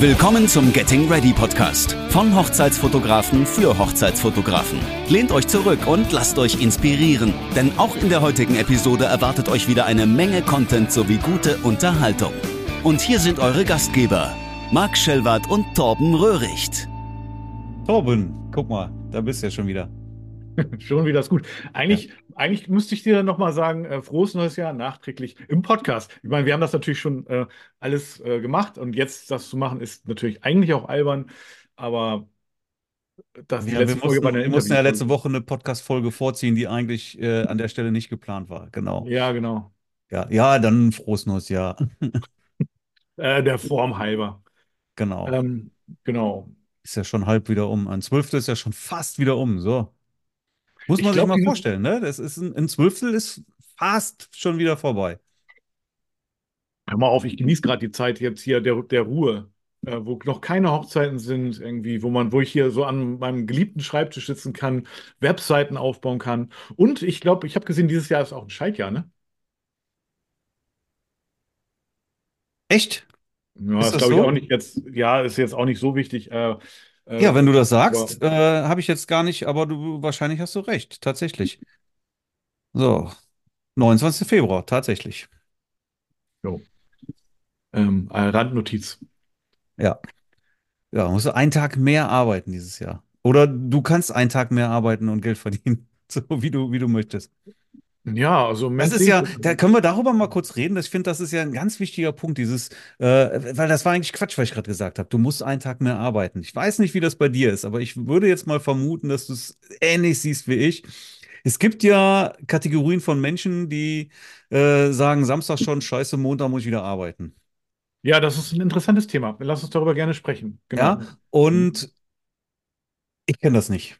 Willkommen zum Getting Ready Podcast von Hochzeitsfotografen für Hochzeitsfotografen. Lehnt euch zurück und lasst euch inspirieren, denn auch in der heutigen Episode erwartet euch wieder eine Menge Content sowie gute Unterhaltung. Und hier sind eure Gastgeber, Marc Schellwart und Torben Röhricht. Torben, guck mal, da bist du ja schon wieder. Schon wieder ist gut. Eigentlich, ja. eigentlich müsste ich dir nochmal sagen, äh, frohes neues Jahr nachträglich im Podcast. Ich meine, wir haben das natürlich schon äh, alles äh, gemacht und jetzt das zu machen, ist natürlich eigentlich auch albern, aber das ja, wir mussten, wir mussten ja letzte Woche eine Podcast-Folge vorziehen, die eigentlich äh, an der Stelle nicht geplant war. Genau. Ja, genau. Ja, ja dann frohes neues Jahr. Äh, der Form halber. Genau. Ähm, genau. Ist ja schon halb wieder um. Ein Zwölftel ist ja schon fast wieder um. So. Muss man ich sich glaub, mal vorstellen, ne? Das ist ein, ein Zwölftel ist fast schon wieder vorbei. Hör mal auf, ich genieße gerade die Zeit jetzt hier der, der Ruhe, äh, wo noch keine Hochzeiten sind, irgendwie, wo man, wo ich hier so an meinem geliebten Schreibtisch sitzen kann, Webseiten aufbauen kann. Und ich glaube, ich habe gesehen, dieses Jahr ist auch ein Scheidjahr, ne? Echt? Ja, ist das glaube so? ich auch nicht jetzt, ja, ist jetzt auch nicht so wichtig. Äh, äh, ja, wenn du das sagst, äh, habe ich jetzt gar nicht, aber du wahrscheinlich hast du recht, tatsächlich. So, 29. Februar, tatsächlich. Jo. Ähm, äh, Randnotiz. Ja. Ja, musst du einen Tag mehr arbeiten dieses Jahr. Oder du kannst einen Tag mehr arbeiten und Geld verdienen, so wie du, wie du möchtest. Ja, also das ist ja, da können wir darüber mal kurz reden. Ich finde, das ist ja ein ganz wichtiger Punkt, dieses, äh, weil das war eigentlich Quatsch, was ich gerade gesagt habe. Du musst einen Tag mehr arbeiten. Ich weiß nicht, wie das bei dir ist, aber ich würde jetzt mal vermuten, dass du es ähnlich siehst wie ich. Es gibt ja Kategorien von Menschen, die äh, sagen, Samstag schon, scheiße, Montag muss ich wieder arbeiten. Ja, das ist ein interessantes Thema. Lass uns darüber gerne sprechen. Genau. Ja, und ich kenne das nicht.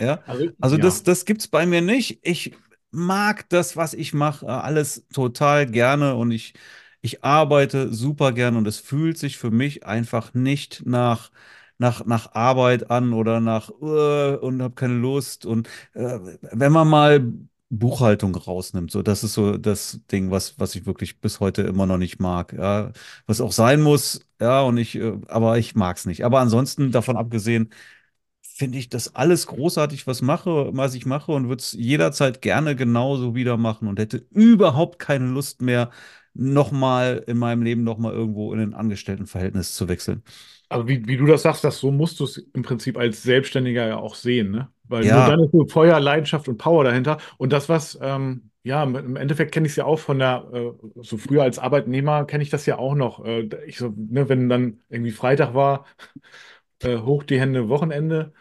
Ja, also, also das, das gibt es bei mir nicht. Ich mag das, was ich mache, alles total gerne und ich, ich arbeite super gerne und es fühlt sich für mich einfach nicht nach, nach, nach Arbeit an oder nach uh, und habe keine Lust. Und äh, wenn man mal Buchhaltung rausnimmt, so das ist so das Ding, was, was ich wirklich bis heute immer noch nicht mag. Ja, was auch sein muss, ja, und ich, äh, aber ich mag es nicht. Aber ansonsten, davon abgesehen, finde ich das alles großartig, was mache, was ich mache und würde es jederzeit gerne genauso wieder machen und hätte überhaupt keine Lust mehr, nochmal in meinem Leben nochmal irgendwo in ein Angestelltenverhältnis zu wechseln. Also wie, wie du das sagst, das so musst du es im Prinzip als Selbstständiger ja auch sehen, ne? Weil ja. nur dann ist so Feuer, Leidenschaft und Power dahinter. Und das, was, ähm, ja, im Endeffekt kenne ich es ja auch von der, äh, so früher als Arbeitnehmer kenne ich das ja auch noch. Äh, ich so, ne, wenn dann irgendwie Freitag war, äh, hoch die Hände, Wochenende.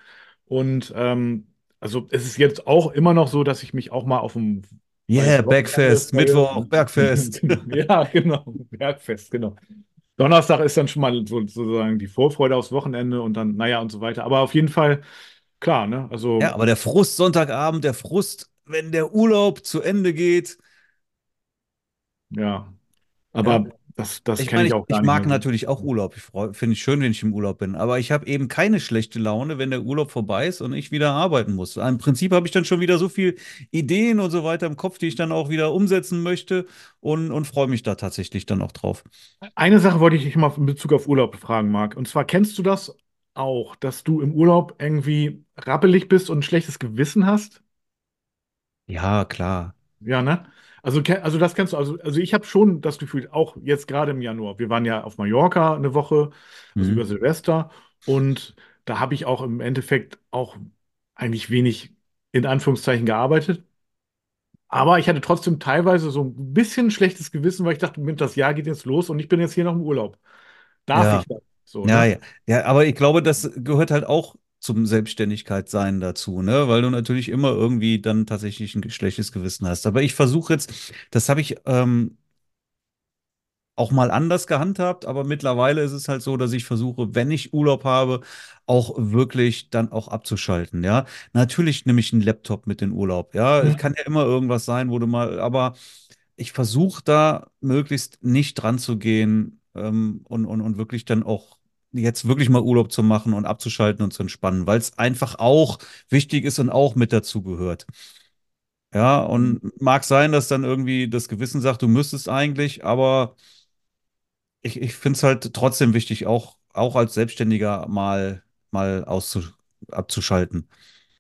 Und ähm, also es ist jetzt auch immer noch so, dass ich mich auch mal auf dem Yeah, Bergfest, Mittwoch, Bergfest. ja, genau, Bergfest, genau. Donnerstag ist dann schon mal so, sozusagen die Vorfreude aufs Wochenende und dann, naja, und so weiter. Aber auf jeden Fall, klar, ne? Also. Ja, aber der Frust Sonntagabend, der Frust, wenn der Urlaub zu Ende geht. Ja. Aber ja. Das, das ich meine, ich, auch ich, ich mag natürlich auch Urlaub. Ich finde es schön, wenn ich im Urlaub bin. Aber ich habe eben keine schlechte Laune, wenn der Urlaub vorbei ist und ich wieder arbeiten muss. Im Prinzip habe ich dann schon wieder so viele Ideen und so weiter im Kopf, die ich dann auch wieder umsetzen möchte und, und freue mich da tatsächlich dann auch drauf. Eine Sache wollte ich dich mal in Bezug auf Urlaub fragen, Marc. Und zwar kennst du das auch, dass du im Urlaub irgendwie rappelig bist und ein schlechtes Gewissen hast? Ja, klar. Ja, ne? Also, also das kennst du, also, also ich habe schon das Gefühl, auch jetzt gerade im Januar, wir waren ja auf Mallorca eine Woche, also mhm. über Silvester, und da habe ich auch im Endeffekt auch eigentlich wenig in Anführungszeichen gearbeitet. Aber ich hatte trotzdem teilweise so ein bisschen schlechtes Gewissen, weil ich dachte, das Jahr geht jetzt los und ich bin jetzt hier noch im Urlaub. Darf ja. ich das? So, ja, ne? ja, ja, aber ich glaube, das gehört halt auch zum Selbstständigkeit-Sein dazu, ne? Weil du natürlich immer irgendwie dann tatsächlich ein schlechtes Gewissen hast. Aber ich versuche jetzt, das habe ich ähm, auch mal anders gehandhabt, aber mittlerweile ist es halt so, dass ich versuche, wenn ich Urlaub habe, auch wirklich dann auch abzuschalten, ja. Natürlich nehme ich einen Laptop mit in Urlaub, ja. Es kann ja immer irgendwas sein, wo du mal, aber ich versuche da möglichst nicht dran zu gehen ähm, und, und, und wirklich dann auch jetzt wirklich mal Urlaub zu machen und abzuschalten und zu entspannen, weil es einfach auch wichtig ist und auch mit dazu gehört. Ja, und mag sein, dass dann irgendwie das Gewissen sagt, du müsstest eigentlich, aber ich, ich finde es halt trotzdem wichtig, auch, auch als Selbstständiger mal, mal auszu, abzuschalten,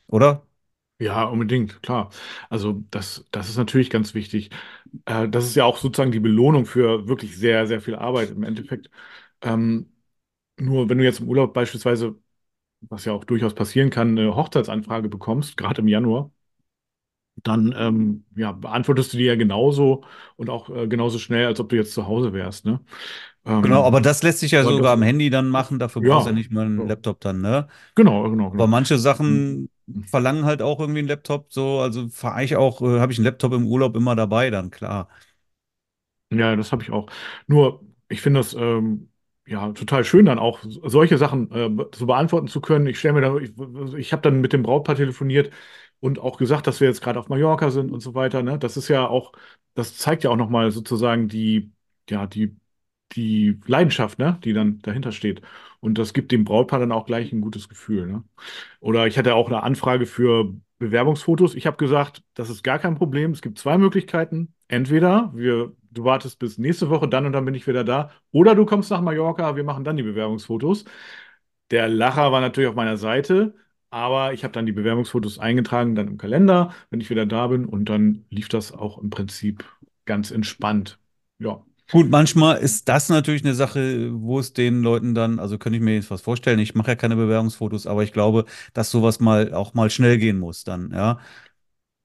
oder? Ja, unbedingt, klar. Also das, das ist natürlich ganz wichtig. Äh, das ist ja auch sozusagen die Belohnung für wirklich sehr, sehr viel Arbeit im Endeffekt. Ähm, nur wenn du jetzt im Urlaub beispielsweise, was ja auch durchaus passieren kann, eine Hochzeitsanfrage bekommst, gerade im Januar, dann ähm, ja, beantwortest du die ja genauso und auch äh, genauso schnell, als ob du jetzt zu Hause wärst, ne? Genau, Ähm, aber das lässt sich ja aber sogar das, am Handy dann machen, dafür brauchst du ja ja, nicht mal einen ja. Laptop dann, ne? genau, genau, Aber genau. manche Mhm. Sachen verlangen halt auch irgendwie einen Laptop, so, also fahre ich auch, äh, habe ich einen Laptop im Urlaub immer dabei, dann klar. Ja, das habe ich auch. Nur, ich finde das ähm, ja total schön, dann auch solche Sachen äh, so beantworten zu können. Ich stelle mir da, ich, ich habe dann mit dem Brautpaar telefoniert und auch gesagt, dass wir jetzt gerade auf Mallorca sind und so weiter. Ne? Das ist ja auch, das zeigt ja auch nochmal sozusagen die, ja, die, die Leidenschaft, ne? Die dann dahinter steht. Und das gibt dem Brautpaar dann auch gleich ein gutes Gefühl, ne? Oder ich hatte auch eine Anfrage für Bewerbungsfotos. Ich habe gesagt, das ist gar kein Problem. Es gibt zwei Möglichkeiten. Entweder wir, du wartest bis nächste Woche, dann und dann bin ich wieder da. Oder du kommst nach Mallorca, wir machen dann die Bewerbungsfotos. Der Lacher war natürlich auf meiner Seite, aber ich habe dann die Bewerbungsfotos eingetragen, dann im Kalender, wenn ich wieder da bin. Und dann lief das auch im Prinzip ganz entspannt. Ja. Gut, manchmal ist das natürlich eine Sache, wo es den Leuten dann, also könnte ich mir jetzt was vorstellen, ich mache ja keine Bewerbungsfotos, aber ich glaube, dass sowas mal auch mal schnell gehen muss dann, ja.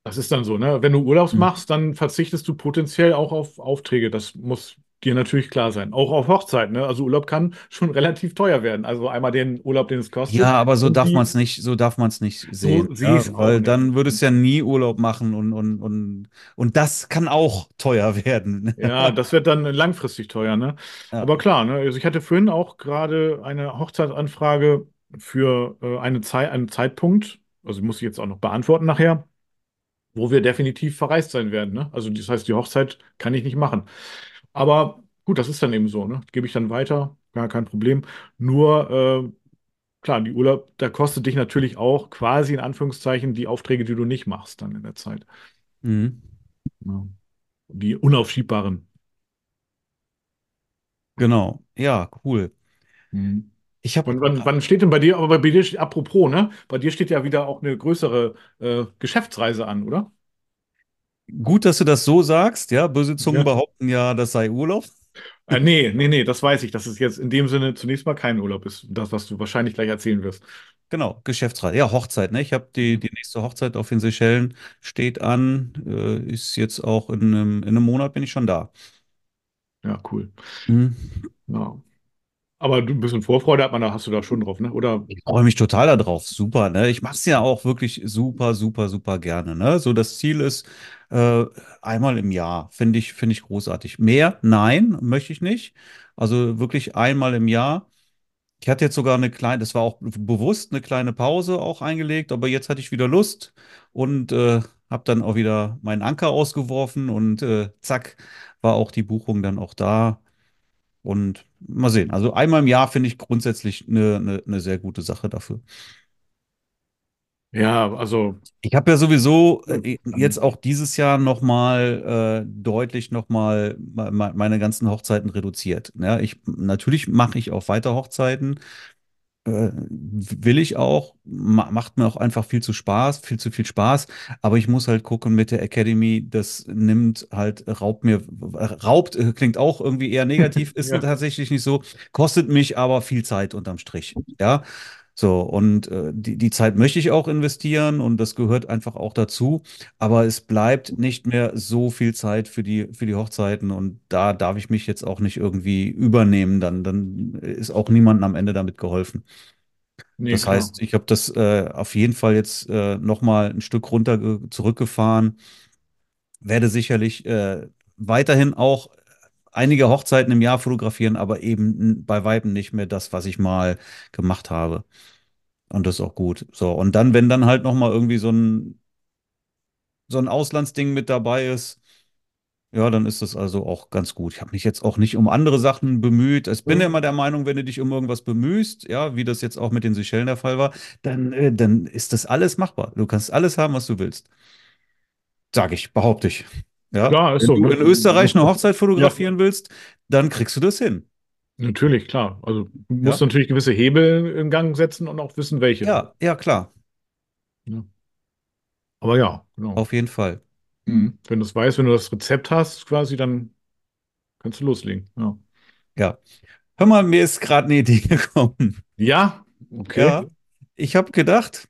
Das ist dann so, ne? Wenn du Urlaubs Hm. machst, dann verzichtest du potenziell auch auf Aufträge. Das muss dir natürlich klar sein. Auch auf Hochzeiten, ne? Also Urlaub kann schon relativ teuer werden. Also einmal den Urlaub, den es kostet Ja, aber so darf man es nicht, so darf man es nicht sehen, so ja, auch weil nicht. dann würdest du ja nie Urlaub machen und, und, und, und das kann auch teuer werden. Ja, das wird dann langfristig teuer, ne? Ja. Aber klar, ne? Also ich hatte vorhin auch gerade eine Hochzeitsanfrage für äh, eine Zeit, einen Zeitpunkt, also muss ich jetzt auch noch beantworten nachher, wo wir definitiv verreist sein werden, ne? Also das heißt, die Hochzeit kann ich nicht machen. Aber gut, das ist dann eben so, ne? Gebe ich dann weiter, gar kein Problem. Nur, äh, klar, die Urlaub, da kostet dich natürlich auch quasi in Anführungszeichen die Aufträge, die du nicht machst dann in der Zeit. Mhm. Ja. Die unaufschiebbaren. Genau, ja, cool. Mhm. Ich habe Wann, wann, wann steht denn bei dir, aber bei dir, apropos, ne? Bei dir steht ja wieder auch eine größere äh, Geschäftsreise an, oder? gut, dass du das so sagst, ja, böse Zungen Ja. behaupten ja, das sei Urlaub. Äh, nee, nee, nee, das weiß ich, dass es jetzt in dem Sinne zunächst mal kein Urlaub ist. Das, was du wahrscheinlich gleich erzählen wirst. Genau, Geschäftsreise. Ja, Hochzeit, ne? Ich habe die, die nächste Hochzeit auf den Seychellen steht an, äh, ist jetzt auch in einem, in einem Monat bin ich schon da. Ja, cool. Mhm. Ja. Aber du ein bisschen Vorfreude hat man da, hast du da schon drauf, ne? Oder? Ich freue mich total darauf. Super, ne? Ich mache es ja auch wirklich super, super, super gerne, ne? So, das Ziel ist äh, einmal im Jahr. Finde ich, finde ich großartig. Mehr? Nein, möchte ich nicht. Also wirklich einmal im Jahr. Ich hatte jetzt sogar eine kleine, das war auch bewusst eine kleine Pause auch eingelegt, aber jetzt hatte ich wieder Lust und äh, habe dann auch wieder meinen Anker ausgeworfen und äh, zack, war auch die Buchung dann auch da. Und mal sehen. Also einmal im Jahr finde ich grundsätzlich eine, eine, eine sehr gute Sache dafür. Ja, also. Ich habe ja sowieso äh, jetzt auch dieses Jahr nochmal äh, deutlich nochmal meine ganzen Hochzeiten reduziert. Ja, ich, natürlich mache ich auch weiter Hochzeiten, äh, will ich auch, ma macht mir auch einfach viel zu Spaß, viel zu viel Spaß. Aber ich muss halt gucken mit der Academy, das nimmt halt, raubt mir, raubt, äh, klingt auch irgendwie eher negativ, ist Ja. tatsächlich nicht so, kostet mich aber viel Zeit unterm Strich. Ja. So, und äh, die, die Zeit möchte ich auch investieren und das gehört einfach auch dazu. Aber es bleibt nicht mehr so viel Zeit für die, für die Hochzeiten und da darf ich mich jetzt auch nicht irgendwie übernehmen. Dann, dann ist auch niemandem am Ende damit geholfen. Nee, Das klar. heißt, ich habe das äh, auf jeden Fall jetzt äh, nochmal ein Stück runter ge- zurückgefahren, werde sicherlich äh, weiterhin auch einige Hochzeiten im Jahr fotografieren, aber eben bei Weitem nicht mehr das, was ich mal gemacht habe. Und das ist auch gut. So, und dann, wenn dann halt nochmal irgendwie so ein, so ein Auslandsding mit dabei ist, ja, dann ist das also auch ganz gut. Ich habe mich jetzt auch nicht um andere Sachen bemüht. Ich bin ja immer der Meinung, wenn du dich um irgendwas bemühst, ja, wie das jetzt auch mit den Seychellen der Fall war, dann, äh, dann ist das alles machbar. Du kannst alles haben, was du willst. Sag ich, behaupte ich. Ja, Ja, ist wenn so, du ne? in Österreich eine Hochzeit Ja. fotografieren willst, dann kriegst du das hin. Natürlich, klar. Also du musst ja? natürlich gewisse Hebel in Gang setzen und auch wissen, welche. Ja, ja, klar. Ja. Aber ja, genau. Auf jeden Fall. Mhm. Wenn du es weißt, wenn du das Rezept hast, quasi, dann kannst du loslegen. Ja. Ja. Hör mal, mir ist gerade eine Idee gekommen. Ja, okay. Ja, ich habe gedacht,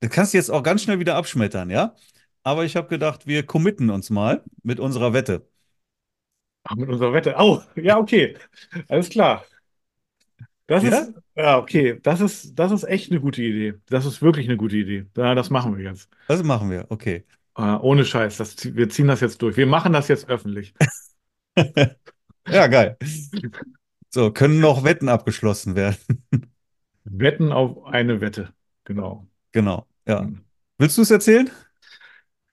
das kannst du jetzt auch ganz schnell wieder abschmettern, ja? Aber ich habe gedacht, wir committen uns mal mit unserer Wette. Ach, mit unserer Wette. Oh, ja, okay. Alles klar. Das ja? ist, ja, okay. Das ist, das ist echt eine gute Idee. Das ist wirklich eine gute Idee. Ja, das machen wir jetzt. Das machen wir, okay. Uh, ohne Scheiß. Das, wir ziehen das jetzt durch. Wir machen das jetzt öffentlich. ja, geil. So, können noch Wetten abgeschlossen werden. Wetten auf eine Wette. Genau. Genau, ja. Hm. Willst du es erzählen?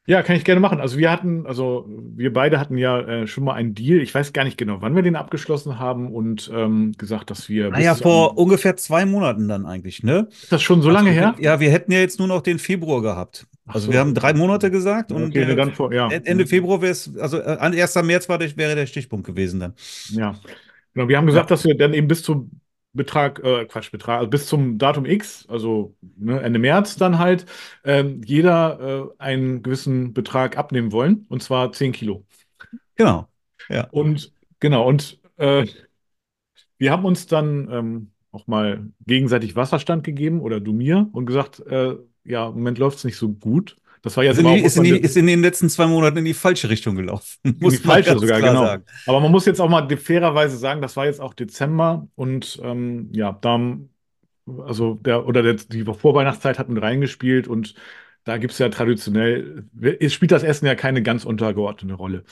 Ja, kann ich gerne machen. Also wir hatten, also wir beide hatten ja äh, schon mal einen Deal. Ich weiß gar nicht genau, wann wir den abgeschlossen haben und ähm, gesagt, dass wir. Naja, vor ungefähr zwei Monaten dann eigentlich, ne? Ist das schon so lange also, her? Ja, wir hätten ja jetzt nur noch den Februar gehabt. Also so. wir haben drei Monate gesagt und okay, dann vor, ja. Ende Februar wäre es, also äh, 1. März war der, wäre der Stichpunkt gewesen dann. Ja. Genau, wir haben gesagt, dass wir dann eben bis zum Betrag, äh, Quatsch, Betrag, also bis zum Datum X, also ne, Ende März dann halt, ähm, jeder äh, einen gewissen Betrag abnehmen wollen, und zwar 10 Kilo. Genau. Ja. Und genau, und äh, wir haben uns dann ähm, auch mal gegenseitig Wasserstand gegeben oder du mir und gesagt, äh, ja, im Moment läuft es nicht so gut. Das war jetzt ist, in die, ist, in die, ist, in den letzten zwei Monaten in die falsche Richtung gelaufen. In die falsche sogar, genau. Sagen. Aber man muss jetzt auch mal fairerweise sagen, das war jetzt auch Dezember und ähm, ja, da, also der, oder der, die Vorweihnachtszeit hat mit reingespielt und da gibt es ja traditionell, spielt das Essen ja keine ganz untergeordnete Rolle.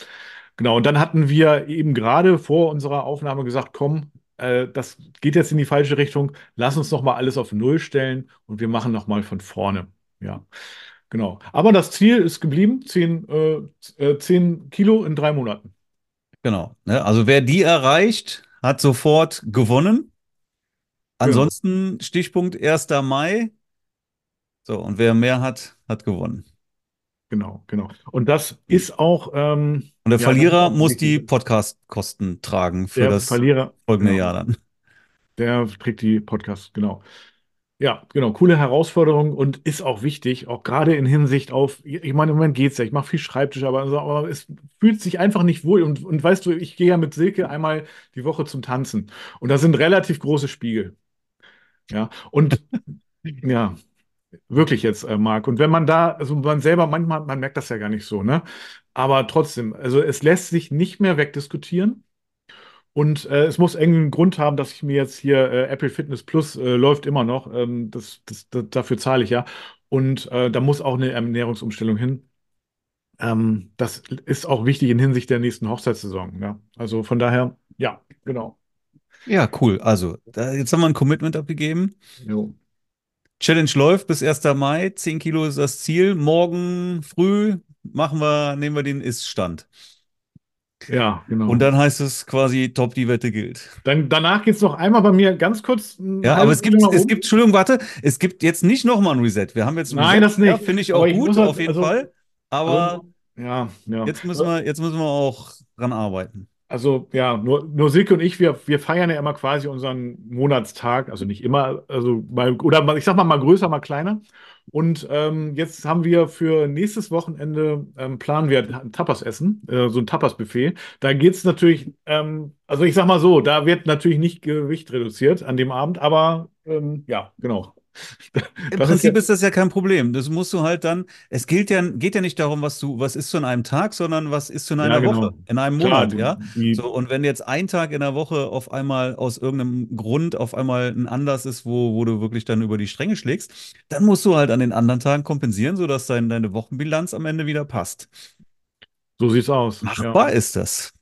Genau, und dann hatten wir eben gerade vor unserer Aufnahme gesagt, komm, äh, das geht jetzt in die falsche Richtung, lass uns noch mal alles auf Null stellen und wir machen noch mal von vorne. Ja. Genau. Aber das Ziel ist geblieben, 10, äh, 10 äh, Kilo in drei Monaten. Genau. Ne? Also wer die erreicht, hat sofort gewonnen. Ansonsten genau. Stichpunkt 1. Mai. So, und wer mehr hat, hat gewonnen. Genau, genau. Und das ist auch. Ähm, und der ja, Verlierer muss die Podcast-Kosten tragen für das Verlierer, folgende genau. Jahr dann. Der trägt die Podcast, genau. Ja, genau, coole Herausforderung und ist auch wichtig, auch gerade in Hinsicht auf, ich meine, im Moment geht's ja, ich mache viel Schreibtisch, aber, aber, es fühlt sich einfach nicht wohl. Und, und weißt du, ich gehe ja mit Silke einmal die Woche zum Tanzen und da sind relativ große Spiegel. Ja, und ja, wirklich jetzt, äh, Marc. Und wenn man da, also man selber, manchmal, man merkt das ja gar nicht so, ne? Aber trotzdem, also es lässt sich nicht mehr wegdiskutieren. Und äh, es muss irgendeinen Grund haben, dass ich mir jetzt hier äh, Apple Fitness Plus äh, läuft immer noch. Ähm, das, das, das, dafür zahle ich ja. Und äh, da muss auch eine Ernährungsumstellung hin. Ähm, das ist auch wichtig in Hinsicht der nächsten Hochzeitssaison. Ja? Also von daher, ja, genau. Ja, cool. Also, da, jetzt haben wir ein Commitment abgegeben. Jo. Challenge läuft bis 1. Mai. 10 Kilo ist das Ziel. Morgen früh machen wir, nehmen wir den Ist-Stand. Ja, genau. Und dann heißt es quasi, top, die Wette gilt. Dann, danach geht es noch einmal bei mir ganz kurz. Ja, aber es gibt, es gibt, Entschuldigung, warte, es gibt jetzt nicht nochmal ein Reset. Wir haben jetzt ein Nein, Reset, das nicht. Finde ich auch gut, halt, auf jeden also, Fall. Aber also, ja, ja. Jetzt, müssen wir, jetzt müssen wir auch dran arbeiten. Also ja, nur, nur Silke und ich, wir, wir feiern ja immer quasi unseren Monatstag, also nicht immer, also mal, oder mal, ich sag mal mal größer, mal kleiner. Und ähm, jetzt haben wir für nächstes Wochenende ähm, planen wir ein Tapas-Essen, äh, so ein Tapas-Buffet. Da geht es natürlich, ähm, also ich sag mal so, da wird natürlich nicht Gewicht reduziert an dem Abend, aber ähm, ja, genau. Im das Prinzip ist, ja, ist, das ja kein Problem. Das musst du halt dann, es gilt ja, geht ja nicht darum, was du, was ist zu einem Tag, sondern was ist zu einer ja, genau. Woche, in einem Monat, Klar, ja. So, und wenn jetzt ein Tag in der Woche auf einmal aus irgendeinem Grund auf einmal ein Anlass ist, wo, wo du wirklich dann über die Stränge schlägst, dann musst du halt an den anderen Tagen kompensieren, sodass dein, deine Wochenbilanz am Ende wieder passt. So sieht's aus. Machbar ja. ist das.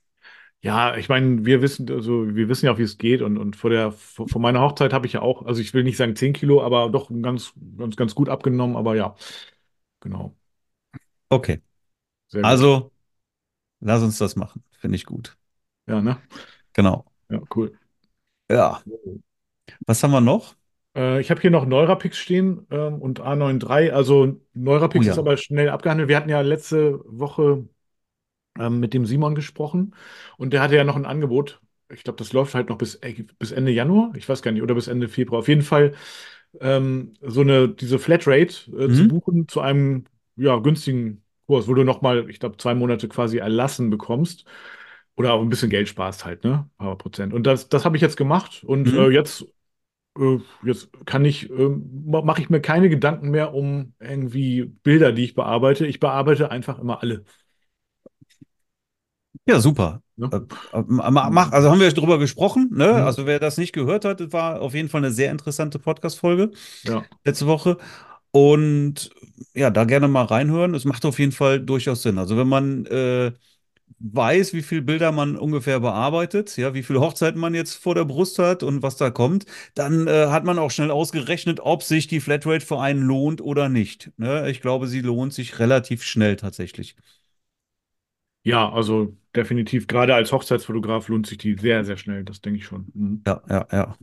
Ja, ich meine, wir wissen, also wir wissen ja, wie es geht und, und vor der, vor, vor meiner Hochzeit habe ich ja auch, also ich will nicht sagen 10 Kilo, aber doch ganz, ganz, ganz gut abgenommen, aber ja, genau. Okay. Sehr also, lass uns das machen. Finde ich gut. Ja, ne? Genau. Ja, cool. Ja. Was haben wir noch? Äh, ich habe hier noch Neurapix stehen ähm, und A93. Also Neurapix oh, ja. ist aber schnell abgehandelt. Wir hatten ja letzte Woche ähm, mit dem Simon gesprochen und der hatte ja noch ein Angebot. ich glaube, das läuft halt noch bis, bis Ende Januar, ich weiß gar nicht, oder bis Ende Februar. Auf jeden Fall ähm, so eine, diese Flatrate äh, mhm. zu buchen zu einem ja, günstigen Kurs, wo du nochmal, ich glaube, zwei Monate quasi erlassen bekommst. Oder auch ein bisschen Geld sparst halt, ne? Ein paar Prozent. Und das, das habe ich jetzt gemacht und mhm. äh, jetzt, äh, jetzt kann ich, äh, mache ich mir keine Gedanken mehr um irgendwie Bilder, die ich bearbeite. Ich bearbeite einfach immer alle. Ja, super. Ja. Äh, äh, mach, also haben wir drüber gesprochen, ne? Ja. Also wer das nicht gehört hat, war auf jeden Fall eine sehr interessante Podcast-Folge ja. letzte Woche. Und ja, da gerne mal reinhören. Es macht auf jeden Fall durchaus Sinn. Also wenn man äh, weiß, wie viele Bilder man ungefähr bearbeitet, ja, wie viele Hochzeiten man jetzt vor der Brust hat und was da kommt, dann äh, hat man auch schnell ausgerechnet, ob sich die Flatrate für einen lohnt oder nicht. Ne? Ich glaube, sie lohnt sich relativ schnell tatsächlich. Ja, also definitiv, gerade als Hochzeitsfotograf lohnt sich die sehr, sehr schnell, das denke ich schon. Mhm. Ja, ja, ja.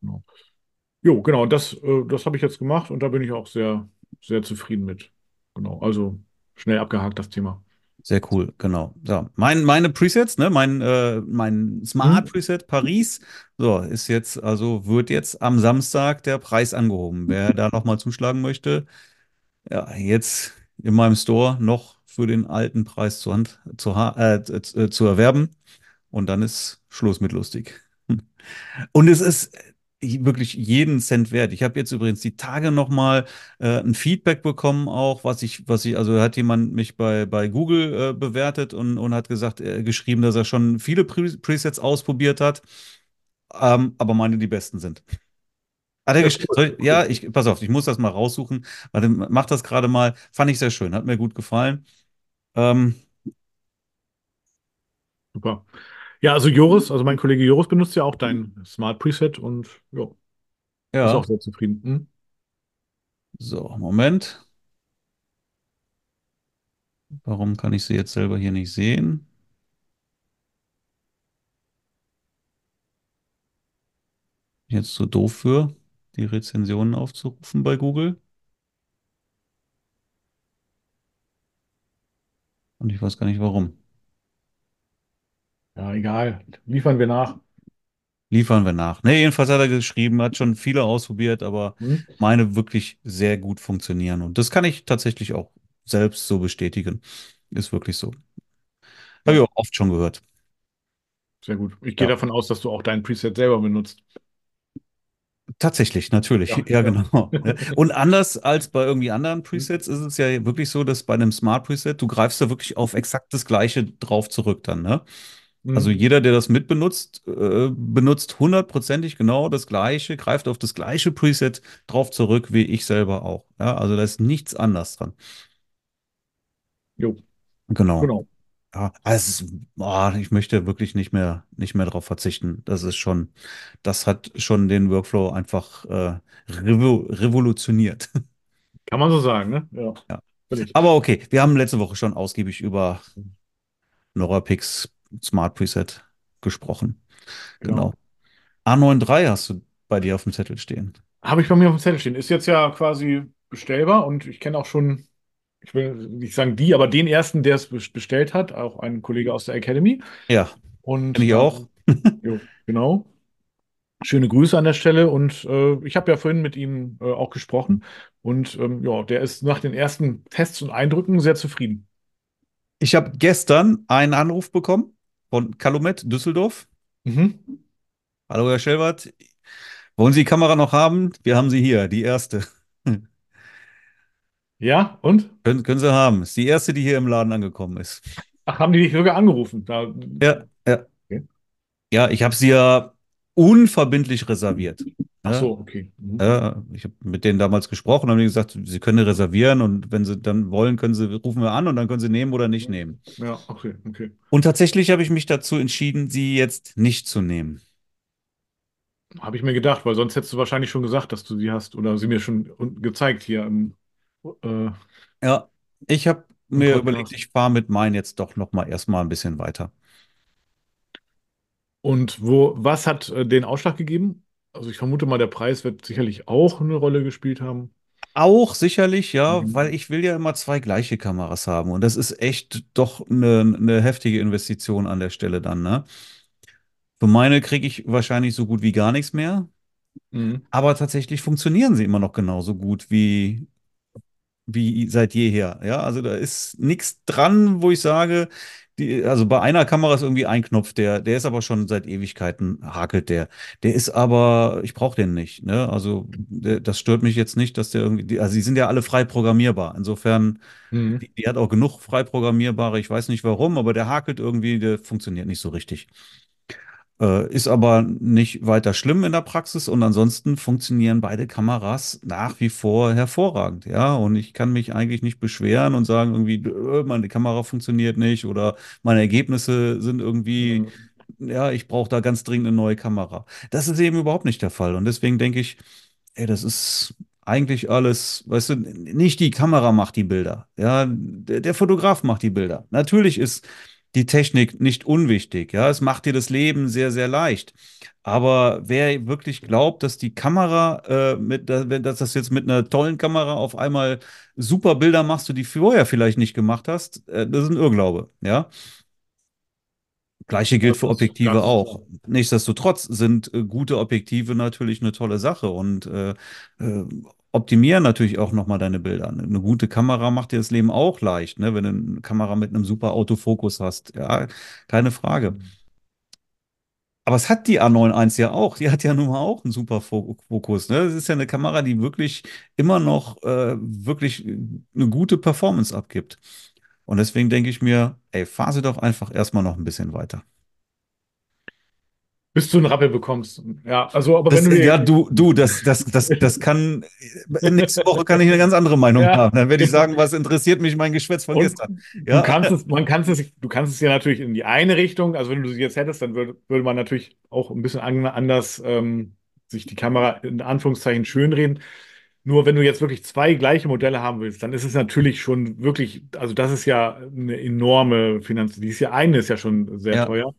Genau. Jo, genau, das, äh, das habe ich jetzt gemacht und da bin ich auch sehr, sehr zufrieden mit. Genau, also schnell abgehakt das Thema. Sehr cool, genau. So, mein, meine Presets, ne, mein, äh, mein Smart mhm. Preset Paris, so, ist jetzt, also wird jetzt am Samstag der Preis angehoben. Wer da nochmal zuschlagen möchte, ja, jetzt in meinem Store noch für den alten Preis zu, Hand, zu, äh, äh, zu erwerben. Und dann ist Schluss mit lustig. Und es ist wirklich jeden Cent wert. Ich habe jetzt übrigens die Tage nochmal äh, ein Feedback bekommen, auch was ich, was ich, also hat jemand mich bei, bei Google äh, bewertet und, und hat gesagt, äh, geschrieben, dass er schon viele Pre Presets ausprobiert hat, ähm, aber meine die besten sind. Hat er ja, cool. ich, ja, ich, pass auf, ich muss das mal raussuchen. Warte, mach das gerade mal. Fand ich sehr schön, hat mir gut gefallen. Ähm, Super. Ja, also Joris, also mein Kollege Joris benutzt ja auch dein Smart Preset und ja, ja. ist auch sehr zufrieden. Hm? So, Moment. Warum kann ich sie jetzt selber hier nicht sehen? Jetzt so doof für, die Rezensionen aufzurufen bei Google. Und ich weiß gar nicht warum. Ja, egal. Liefern wir nach. Liefern wir nach. Ne, jedenfalls hat er geschrieben, hat schon viele ausprobiert, aber hm? meine wirklich sehr gut funktionieren. Und das kann ich tatsächlich auch selbst so bestätigen. Ist wirklich so. Habe ich auch oft schon gehört. Sehr gut. Ich gehe ja. davon aus, dass du auch dein Preset selber benutzt. Tatsächlich, natürlich. Ja, ja genau. Und anders als bei irgendwie anderen Presets ist es ja wirklich so, dass bei einem Smart Preset, du greifst da wirklich auf exakt das Gleiche drauf zurück dann, ne? Also mhm. jeder, der das mitbenutzt, äh, benutzt hundertprozentig genau das Gleiche, greift auf das gleiche Preset drauf zurück, wie ich selber auch. Ja, also da ist nichts anders dran. Jo. Genau. Genau. Ja, also oh, ich möchte wirklich nicht mehr, nicht mehr darauf verzichten. Das ist schon, das hat schon den Workflow einfach äh, revo revolutioniert. Kann man so sagen, ne? Ja. ja. Aber okay, wir haben letzte Woche schon ausgiebig über Norapix Smart Preset gesprochen. Genau. genau. A93 hast du bei dir auf dem Zettel stehen. Habe ich bei mir auf dem Zettel stehen. Ist jetzt ja quasi bestellbar und ich kenne auch schon, ich will nicht sagen die, aber den ersten, der es bestellt hat, auch ein Kollege aus der Academy. Ja. Und ich auch. jo, genau. Schöne Grüße an der Stelle und äh, ich habe ja vorhin mit ihm äh, auch gesprochen und ähm, ja, der ist nach den ersten Tests und Eindrücken sehr zufrieden. Ich habe gestern einen Anruf bekommen von Calumet Düsseldorf. Mhm. Hallo, Herr Schelbert. Wollen Sie die Kamera noch haben? Wir haben sie hier, die erste. Ja, und? Können, können Sie haben. Ist die erste, die hier im Laden angekommen ist. Ach, haben die dich sogar angerufen? Da... Ja, ja. Okay. Ja, ich habe sie ja unverbindlich reserviert. Ach so, okay. Mhm. Ja, ich habe mit denen damals gesprochen, haben die gesagt, sie können reservieren und wenn sie dann wollen, können sie, rufen wir an und dann können sie nehmen oder nicht nehmen. Ja, okay, okay. Und tatsächlich habe ich mich dazu entschieden, sie jetzt nicht zu nehmen. Habe ich mir gedacht, weil sonst hättest du wahrscheinlich schon gesagt, dass du sie hast oder sie mir schon gezeigt hier im. Äh, ja, ich habe mir überlegt, ich fahre mit meinen jetzt doch noch mal erstmal ein bisschen weiter. Und wo, was hat äh, den Ausschlag gegeben? Also ich vermute mal, der Preis wird sicherlich auch eine Rolle gespielt haben. Auch sicherlich, ja, mhm. weil ich will ja immer zwei gleiche Kameras haben und das ist echt doch eine, eine heftige Investition an der Stelle dann, ne? Für meine kriege ich wahrscheinlich so gut wie gar nichts mehr. Mhm. Aber tatsächlich funktionieren sie immer noch genauso gut wie, wie seit jeher. Ja, also da ist nichts dran, wo ich sage, die, also bei einer Kamera ist irgendwie ein Knopf, der, der ist aber schon seit Ewigkeiten hakelt der. Der ist aber, ich brauche den nicht. Ne? Also der, das stört mich jetzt nicht, dass der irgendwie, also die sind ja alle frei programmierbar. Insofern, mhm. die, die, hat auch genug frei programmierbare. Ich weiß nicht warum, aber der hakelt irgendwie, der funktioniert nicht so richtig. Äh, ist aber nicht weiter schlimm in der Praxis und ansonsten funktionieren beide Kameras nach wie vor hervorragend. Ja, und ich kann mich eigentlich nicht beschweren und sagen irgendwie, äh, meine Kamera funktioniert nicht oder meine Ergebnisse sind irgendwie, mhm. ja, ich brauche da ganz dringend eine neue Kamera. Das ist eben überhaupt nicht der Fall und deswegen denke ich, ey, das ist eigentlich alles, weißt du, nicht die Kamera macht die Bilder, ja, der, der Fotograf macht die Bilder. Natürlich ist die Technik nicht unwichtig. Ja, es macht dir das Leben sehr, sehr leicht. Aber wer wirklich glaubt, dass die Kamera, äh, mit, dass das jetzt mit einer tollen Kamera auf einmal super Bilder machst, du die vorher vielleicht nicht gemacht hast, äh, das ist ein Irrglaube. Ja. Gleiche gilt für Objektive auch. Nichtsdestotrotz sind äh, gute Objektive natürlich eine tolle Sache und äh, äh, optimieren natürlich auch nochmal deine Bilder. Eine gute Kamera macht dir das Leben auch leicht, ne? wenn du eine Kamera mit einem super Autofokus hast. Ja, keine Frage. Aber es hat die A91 ja auch. Die hat ja nun mal auch einen super Fokus. Ne? Das ist ja eine Kamera, die wirklich immer noch äh, wirklich eine gute Performance abgibt. Und deswegen denke ich mir, ey, fahr sie doch einfach erstmal noch ein bisschen weiter bis du einen Rappel bekommst. Ja, also, aber das, wenn du. Ja, du, du, das, das, das, das kann. Nächste Woche kann ich eine ganz andere Meinung ja. haben. Dann werde ich sagen, was interessiert mich mein Geschwätz von Und gestern. Ja. Du kannst es, man kann es, du kannst es ja natürlich in die eine Richtung. Also, wenn du sie jetzt hättest, dann würde, würde man natürlich auch ein bisschen anders ähm, sich die Kamera in Anführungszeichen schönreden. Nur wenn du jetzt wirklich zwei gleiche Modelle haben willst, dann ist es natürlich schon wirklich, also das ist ja eine enorme Finanz. Die ist ja eine ist ja schon sehr ja. teuer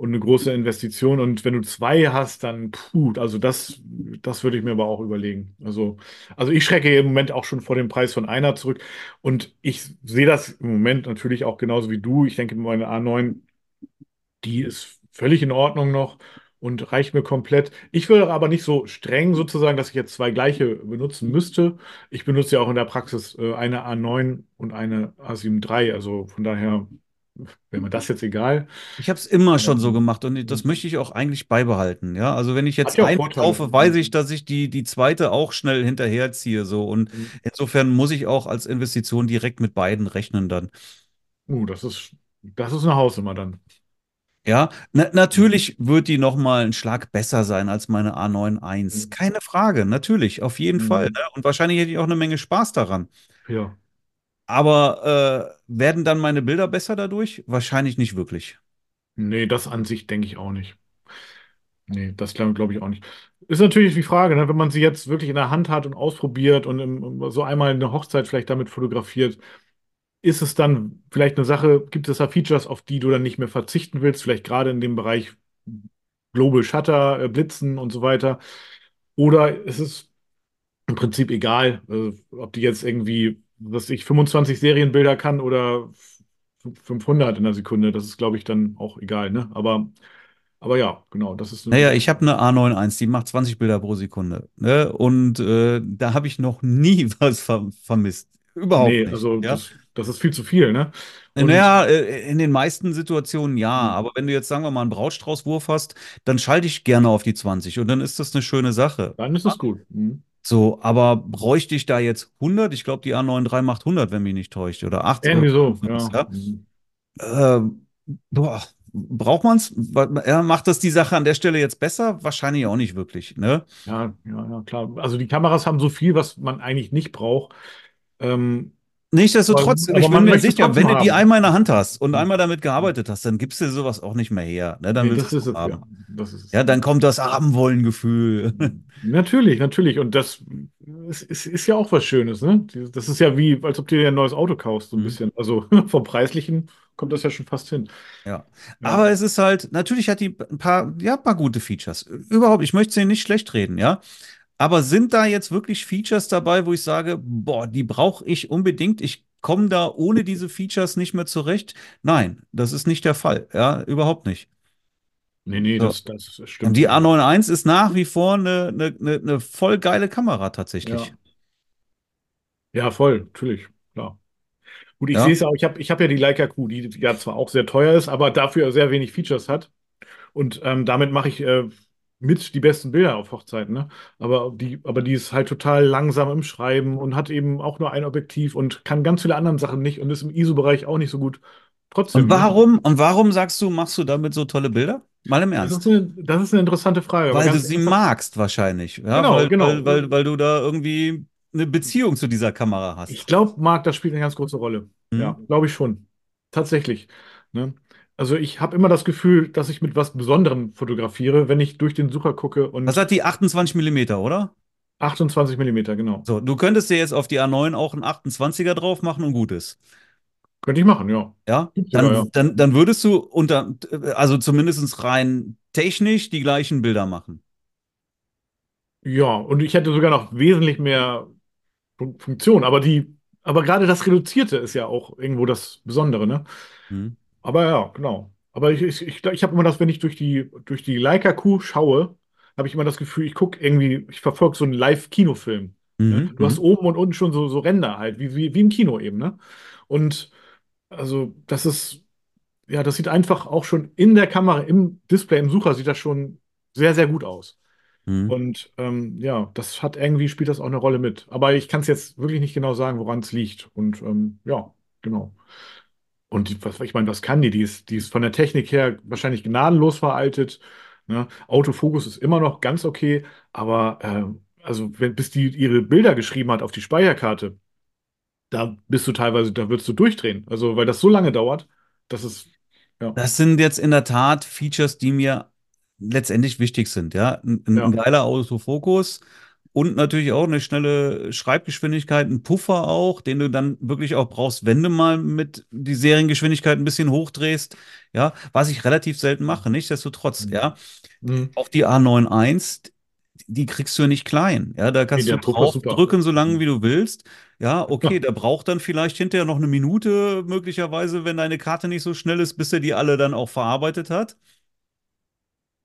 und eine große Investition. Und wenn du zwei hast, dann puh, also das, das würde ich mir aber auch überlegen. Also, also ich schrecke im Moment auch schon vor dem Preis von einer zurück. Und ich sehe das im Moment natürlich auch genauso wie du. Ich denke, meine A9, die ist völlig in Ordnung noch und reicht mir komplett. Ich wäre aber nicht so streng sozusagen, dass ich jetzt zwei gleiche benutzen müsste. Ich benutze ja auch in der Praxis äh, eine A9 und eine A7 III. Also von daher wäre mir das jetzt egal. Ich habe es immer schon so gemacht und das möchte ich auch eigentlich beibehalten. Ja, also wenn ich jetzt ja eine kaufe, weiß ich, dass ich die, die zweite auch schnell hinterherziehe. So und mhm. insofern muss ich auch als Investition direkt mit beiden rechnen dann. Uh, das ist, das ist eine Hausnummer dann. Ja, na, natürlich wird die noch mal einen Schlag besser sein als meine A91. Mhm. Keine Frage, natürlich, auf jeden mhm. Fall. Ne? Und wahrscheinlich hätte ich auch eine Menge Spaß daran. Ja. Aber äh, werden dann meine Bilder besser dadurch? Wahrscheinlich nicht wirklich. Nee, das an sich denke ich auch nicht. Nee, das glaube ich auch nicht. Ist natürlich die Frage, ne, wenn man sie jetzt wirklich in der Hand hat und ausprobiert und im, so einmal eine Hochzeit vielleicht damit fotografiert, ist es dann vielleicht eine Sache, gibt es da Features, auf die du dann nicht mehr verzichten willst, vielleicht gerade in dem Bereich Global Shutter, äh, Blitzen und so weiter? Oder ist es im Prinzip egal, also, ob die jetzt irgendwie dass ich 25 Serienbilder kann oder 500 in der Sekunde. Das ist, glaube ich, dann auch egal. Ne? Aber, aber ja, genau. Das ist naja, ich habe eine A91, die macht 20 Bilder pro Sekunde. Ne? Und äh, da habe ich noch nie was ver vermisst. Überhaupt nee, nicht. Also ja? das, das, ist viel zu viel, ne? Und naja, äh, in den meisten Situationen ja. Mhm. Aber wenn du jetzt, sagen wir mal, einen Brautstraußwurf hast, dann schalte ich gerne auf die 20 und dann ist das eine schöne Sache. Dann ist es gut. Mhm. So, aber bräuchte ich da jetzt 100? Ich glaube, die A93 macht 100, wenn mich nicht täuscht. Oder 80. Irgendwie so, ja. ja? Äh, boah, braucht man es? Macht das die Sache an der Stelle jetzt besser? Wahrscheinlich auch nicht wirklich. Ne? Ja, ja, ja, klar. Also die Kameras haben so viel, was man eigentlich nicht braucht. Ähm, Nichtsdestotrotz, aber, ich bin mir sicher, wenn du die einmal in der Hand hast und einmal damit gearbeitet hast, dann gibst du sowas auch nicht mehr her. Ne? Dann nee, das ist es, haben. Ja. Das ja, dann kommt das Abendwollen-Gefühl. Natürlich, natürlich. Und das ist, ist, ist, ja auch was Schönes. Ne? Das ist ja wie, als ob du dir ein neues Auto kaufst, so ein mhm. bisschen. Also vom Preislichen kommt das ja schon fast hin. Ja. ja. Aber es ist halt, natürlich hat die ein paar, ja, ein paar gute Features. Überhaupt, ich möchte sie nicht schlecht reden, ja. Aber sind da jetzt wirklich Features dabei, wo ich sage, boah, die brauche ich unbedingt, ich komme da ohne diese Features nicht mehr zurecht? Nein, das ist nicht der Fall. Ja, überhaupt nicht. Nee, nee, so. das, das stimmt. Und die A91 ist nach wie vor eine, eine, eine voll geile Kamera tatsächlich. Ja. Ja, voll, natürlich, klar. Gut, ich ja. sehe es auch, ich habe ich hab ja die Leica Q, die ja zwar auch sehr teuer ist, aber dafür sehr wenig Features hat. Und ähm, damit mache ich äh, mit die besten Bilder auf Hochzeiten. Ne? Aber, die, aber die ist halt total langsam im Schreiben und hat eben auch nur ein Objektiv und kann ganz viele andere Sachen nicht und ist im ISO-Bereich auch nicht so gut. Trotzdem. Und ne? warum, und warum sagst du, machst du damit so tolle Bilder? Mal im Ernst. Das ist eine, das ist eine interessante Frage. Weil du sie magst wahrscheinlich. Ja? Genau, weil, genau. Weil, weil, weil du da irgendwie eine Beziehung zu dieser Kamera hast. Ich glaube, Marc, das spielt eine ganz große Rolle. Mhm. Ja, glaube ich schon. Tatsächlich. Ne? Also ich habe immer das Gefühl, dass ich mit was Besonderem fotografiere, wenn ich durch den Sucher gucke und. Das hat die 28 mm, oder? 28 mm, genau. So, du könntest dir jetzt auf die A9 auch einen 28er drauf machen und gut ist. Könnte ich machen, ja. Ja, dann, ja, ja. Dann, dann würdest du unter, also zumindest rein technisch die gleichen Bilder machen. Ja, und ich hätte sogar noch wesentlich mehr Funktion, aber die, aber gerade das Reduzierte ist ja auch irgendwo das Besondere, ne? Mhm. Aber ja, genau. Aber ich, ich, ich, ich habe immer das, wenn ich durch die, durch die Leica Q schaue, habe ich immer das Gefühl, ich gucke irgendwie, ich verfolge so einen Live-Kinofilm. Ne? Mhm. Du hast mhm. oben und unten schon so, so Ränder halt, wie, wie, wie im Kino eben, ne? Und also, das ist, ja, das sieht einfach auch schon in der Kamera, im Display, im Sucher, sieht das schon sehr, sehr gut aus. Mhm. Und ähm, ja, das hat irgendwie, spielt das auch eine Rolle mit. Aber ich kann es jetzt wirklich nicht genau sagen, woran es liegt. Und ähm, ja, genau. Und was, ich meine, was kann die? Die ist, die ist von der Technik her wahrscheinlich gnadenlos veraltet. Ne? Autofokus ist immer noch ganz okay, aber äh, also wenn, bis die ihre Bilder geschrieben hat auf die Speicherkarte, da bist du teilweise, da würdest du durchdrehen. Also, weil das so lange dauert, das ist, ja. Das sind jetzt in der Tat Features, die mir letztendlich wichtig sind, ja. Ein, ein ja. geiler Autofokus, und natürlich auch eine schnelle Schreibgeschwindigkeit, ein Puffer auch, den du dann wirklich auch brauchst, wenn du mal mit die Seriengeschwindigkeit ein bisschen hochdrehst. Ja, was ich relativ selten mache, nichtsdestotrotz, mhm. ja. Mhm. Auf die A91, die kriegst du nicht klein. Ja, da kannst nee, du draufdrücken, so lange mhm. wie du willst. Ja, okay, ja. der braucht dann vielleicht hinterher noch eine Minute, möglicherweise, wenn deine Karte nicht so schnell ist, bis er die alle dann auch verarbeitet hat.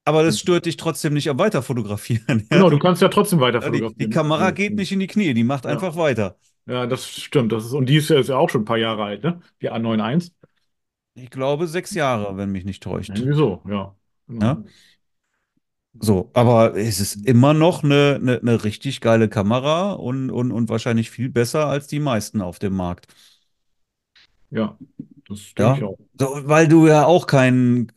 Aber das stört dich trotzdem nicht am Weiterfotografieren. Genau, du kannst ja trotzdem weiter fotografieren. Die, die Kamera geht nicht in die Knie, die macht ja. einfach weiter. Ja, das stimmt. Das ist, und die ist ja auch schon ein paar Jahre alt, ne? Die A91. Ich glaube sechs Jahre, wenn mich nicht täuscht. Irgendwie so, ja. Ja? So, aber es ist immer noch eine, eine, eine richtig geile Kamera und, und, und wahrscheinlich viel besser als die meisten auf dem Markt. Ja, das denke ja? ich auch. So, weil du ja auch keinen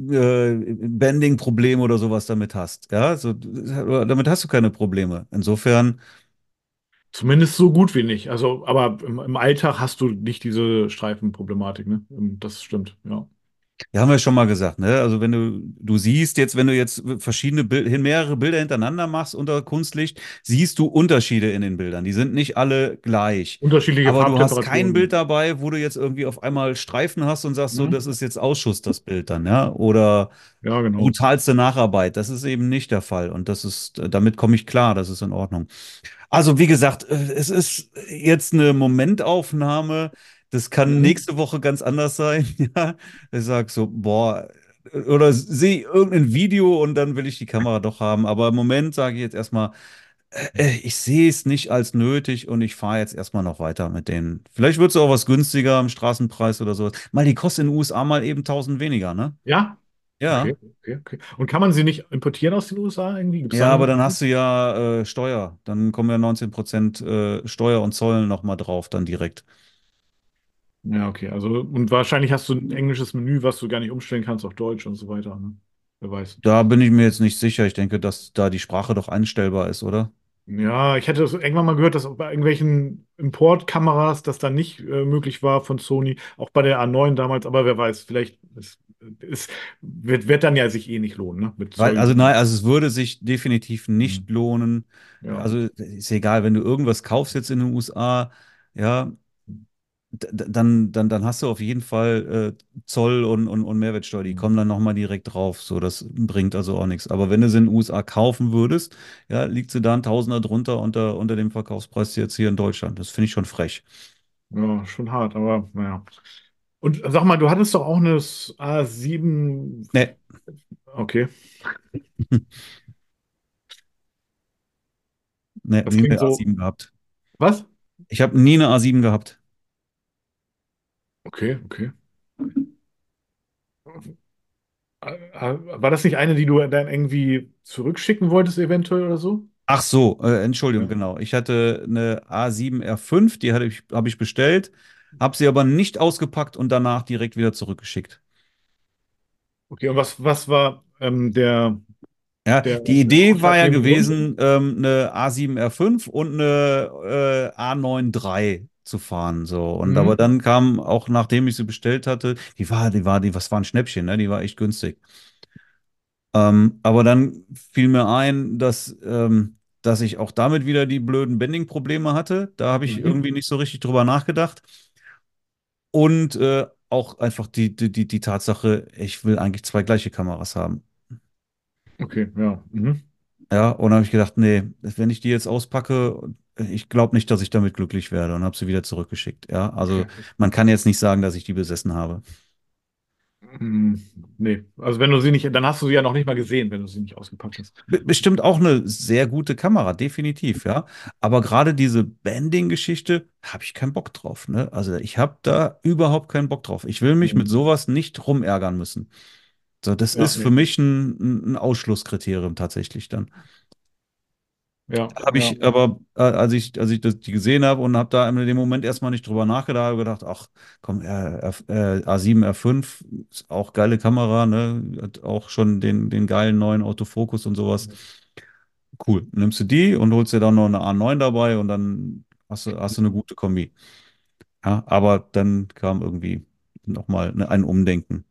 äh, Bending-Problem oder sowas damit hast. Ja, so, damit hast du keine Probleme. Insofern. Zumindest so gut wie nicht. Also, aber im, im Alltag hast du nicht diese Streifenproblematik, ne? Das stimmt, ja. Ja, haben wir schon mal gesagt, ne? Also wenn du, du siehst jetzt, wenn du jetzt verschiedene Bild, mehrere Bilder hintereinander machst unter Kunstlicht, siehst du Unterschiede in den Bildern. Die sind nicht alle gleich. Unterschiedliche Aber du hast kein Bild dabei, wo du jetzt irgendwie auf einmal Streifen hast und sagst, mhm. so, das ist jetzt Ausschuss, das Bild dann, ja? Oder ja, genau. brutalste Nacharbeit. Das ist eben nicht der Fall. Und das ist, damit komme ich klar, das ist in Ordnung. Also, wie gesagt, es ist jetzt eine Momentaufnahme das kann mhm. nächste Woche ganz anders sein. Ja, ich sage so, boah, oder sehe irgendein Video und dann will ich die Kamera doch haben. Aber im Moment sage ich jetzt erstmal, äh, äh, ich sehe es nicht als nötig und ich fahre jetzt erstmal noch weiter mit denen. Vielleicht wird es auch was günstiger im Straßenpreis oder so. Mal die kostet in den USA mal eben 1000 weniger, ne? Ja. Ja. Okay, okay, okay. Und kann man sie nicht importieren aus den USA irgendwie? Gibt's ja, aber dann hast du ja äh, Steuer. Dann kommen ja 19% äh, Steuer und Zoll nochmal drauf, dann direkt. Ja, okay. Also, und wahrscheinlich hast du ein englisches Menü, was du gar nicht umstellen kannst auf Deutsch und so weiter. Ne? Wer weiß. Da bin ich mir jetzt nicht sicher. Ich denke, dass da die Sprache doch einstellbar ist, oder? Ja, ich hätte das irgendwann mal gehört, dass bei irgendwelchen Importkameras das dann nicht äh, möglich war von Sony, auch bei der A9 damals, aber wer weiß, vielleicht ist, ist, wird, wird dann ja sich eh nicht lohnen, ne? Weil, also nein, also es würde sich definitiv nicht mhm. lohnen. Ja. Also ist egal, wenn du irgendwas kaufst jetzt in den USA, ja, dann, dann, dann hast du auf jeden Fall äh, Zoll und, und, und Mehrwertsteuer. Die mhm. kommen dann nochmal direkt drauf. So, das bringt also auch nichts. Aber wenn du sie in den USA kaufen würdest, ja, liegt sie da ein Tausender drunter unter, unter dem Verkaufspreis jetzt hier in Deutschland. Das finde ich schon frech. Ja, schon hart, aber naja. Und sag mal, du hattest doch auch eine A7. Nee. Okay. Ne, Das nie eine so. A7 gehabt. Was? Ich habe nie eine A7 gehabt. Okay, okay. War das nicht eine, die du dann irgendwie zurückschicken wolltest, eventuell oder so? Ach so, äh, Entschuldigung, Ja. genau. Ich hatte eine A7R5, die ich, habe ich bestellt, habe sie aber nicht ausgepackt und danach direkt wieder zurückgeschickt. Okay, und was, was war ähm, der, Ja, der, die Idee war ja gewesen, ähm, eine A7R5 und eine äh, A93 zu fahren. So. Und aber Mhm. dann kam auch, nachdem ich sie bestellt hatte, die war, die war, die, was war ein Schnäppchen, ne? Die war echt günstig. Ähm, aber dann fiel mir ein, dass, ähm, dass ich auch damit wieder die blöden Bending-Probleme hatte. Da habe ich Mhm. irgendwie nicht so richtig drüber nachgedacht. Und äh, auch einfach die, die, die, die Tatsache, ich will eigentlich zwei gleiche Kameras haben. Okay, ja. Mhm. Ja, und habe ich gedacht, nee, wenn ich die jetzt auspacke, ich glaube nicht, dass ich damit glücklich werde und habe sie wieder zurückgeschickt. Ja, also Okay. man kann jetzt nicht sagen, dass ich die besessen habe. Mhm. Nee, also wenn du sie nicht, dann hast du sie ja noch nicht mal gesehen, wenn du sie nicht ausgepackt hast. Be- Bestimmt auch eine sehr gute Kamera, definitiv, ja. Aber gerade diese Bending-Geschichte habe ich keinen Bock drauf, ne? Also ich habe da überhaupt keinen Bock drauf. Ich will mich mit Mhm. sowas nicht rumärgern müssen. So, das Ja, ist für nee. mich ein, ein ein Ausschlusskriterium tatsächlich dann. Ja, Habe ja. ich aber, äh, als ich, als ich das, die gesehen habe und habe da in dem Moment erstmal nicht drüber nachgedacht, habe gedacht, ach komm, äh, F, äh, A7, R5 ist auch geile Kamera, ne? Hat auch schon den, den geilen neuen Autofokus und sowas. Cool. Nimmst du die und holst dir dann noch eine A9 dabei und dann hast du, hast du eine gute Kombi. Ja, aber dann kam irgendwie nochmal ein Umdenken.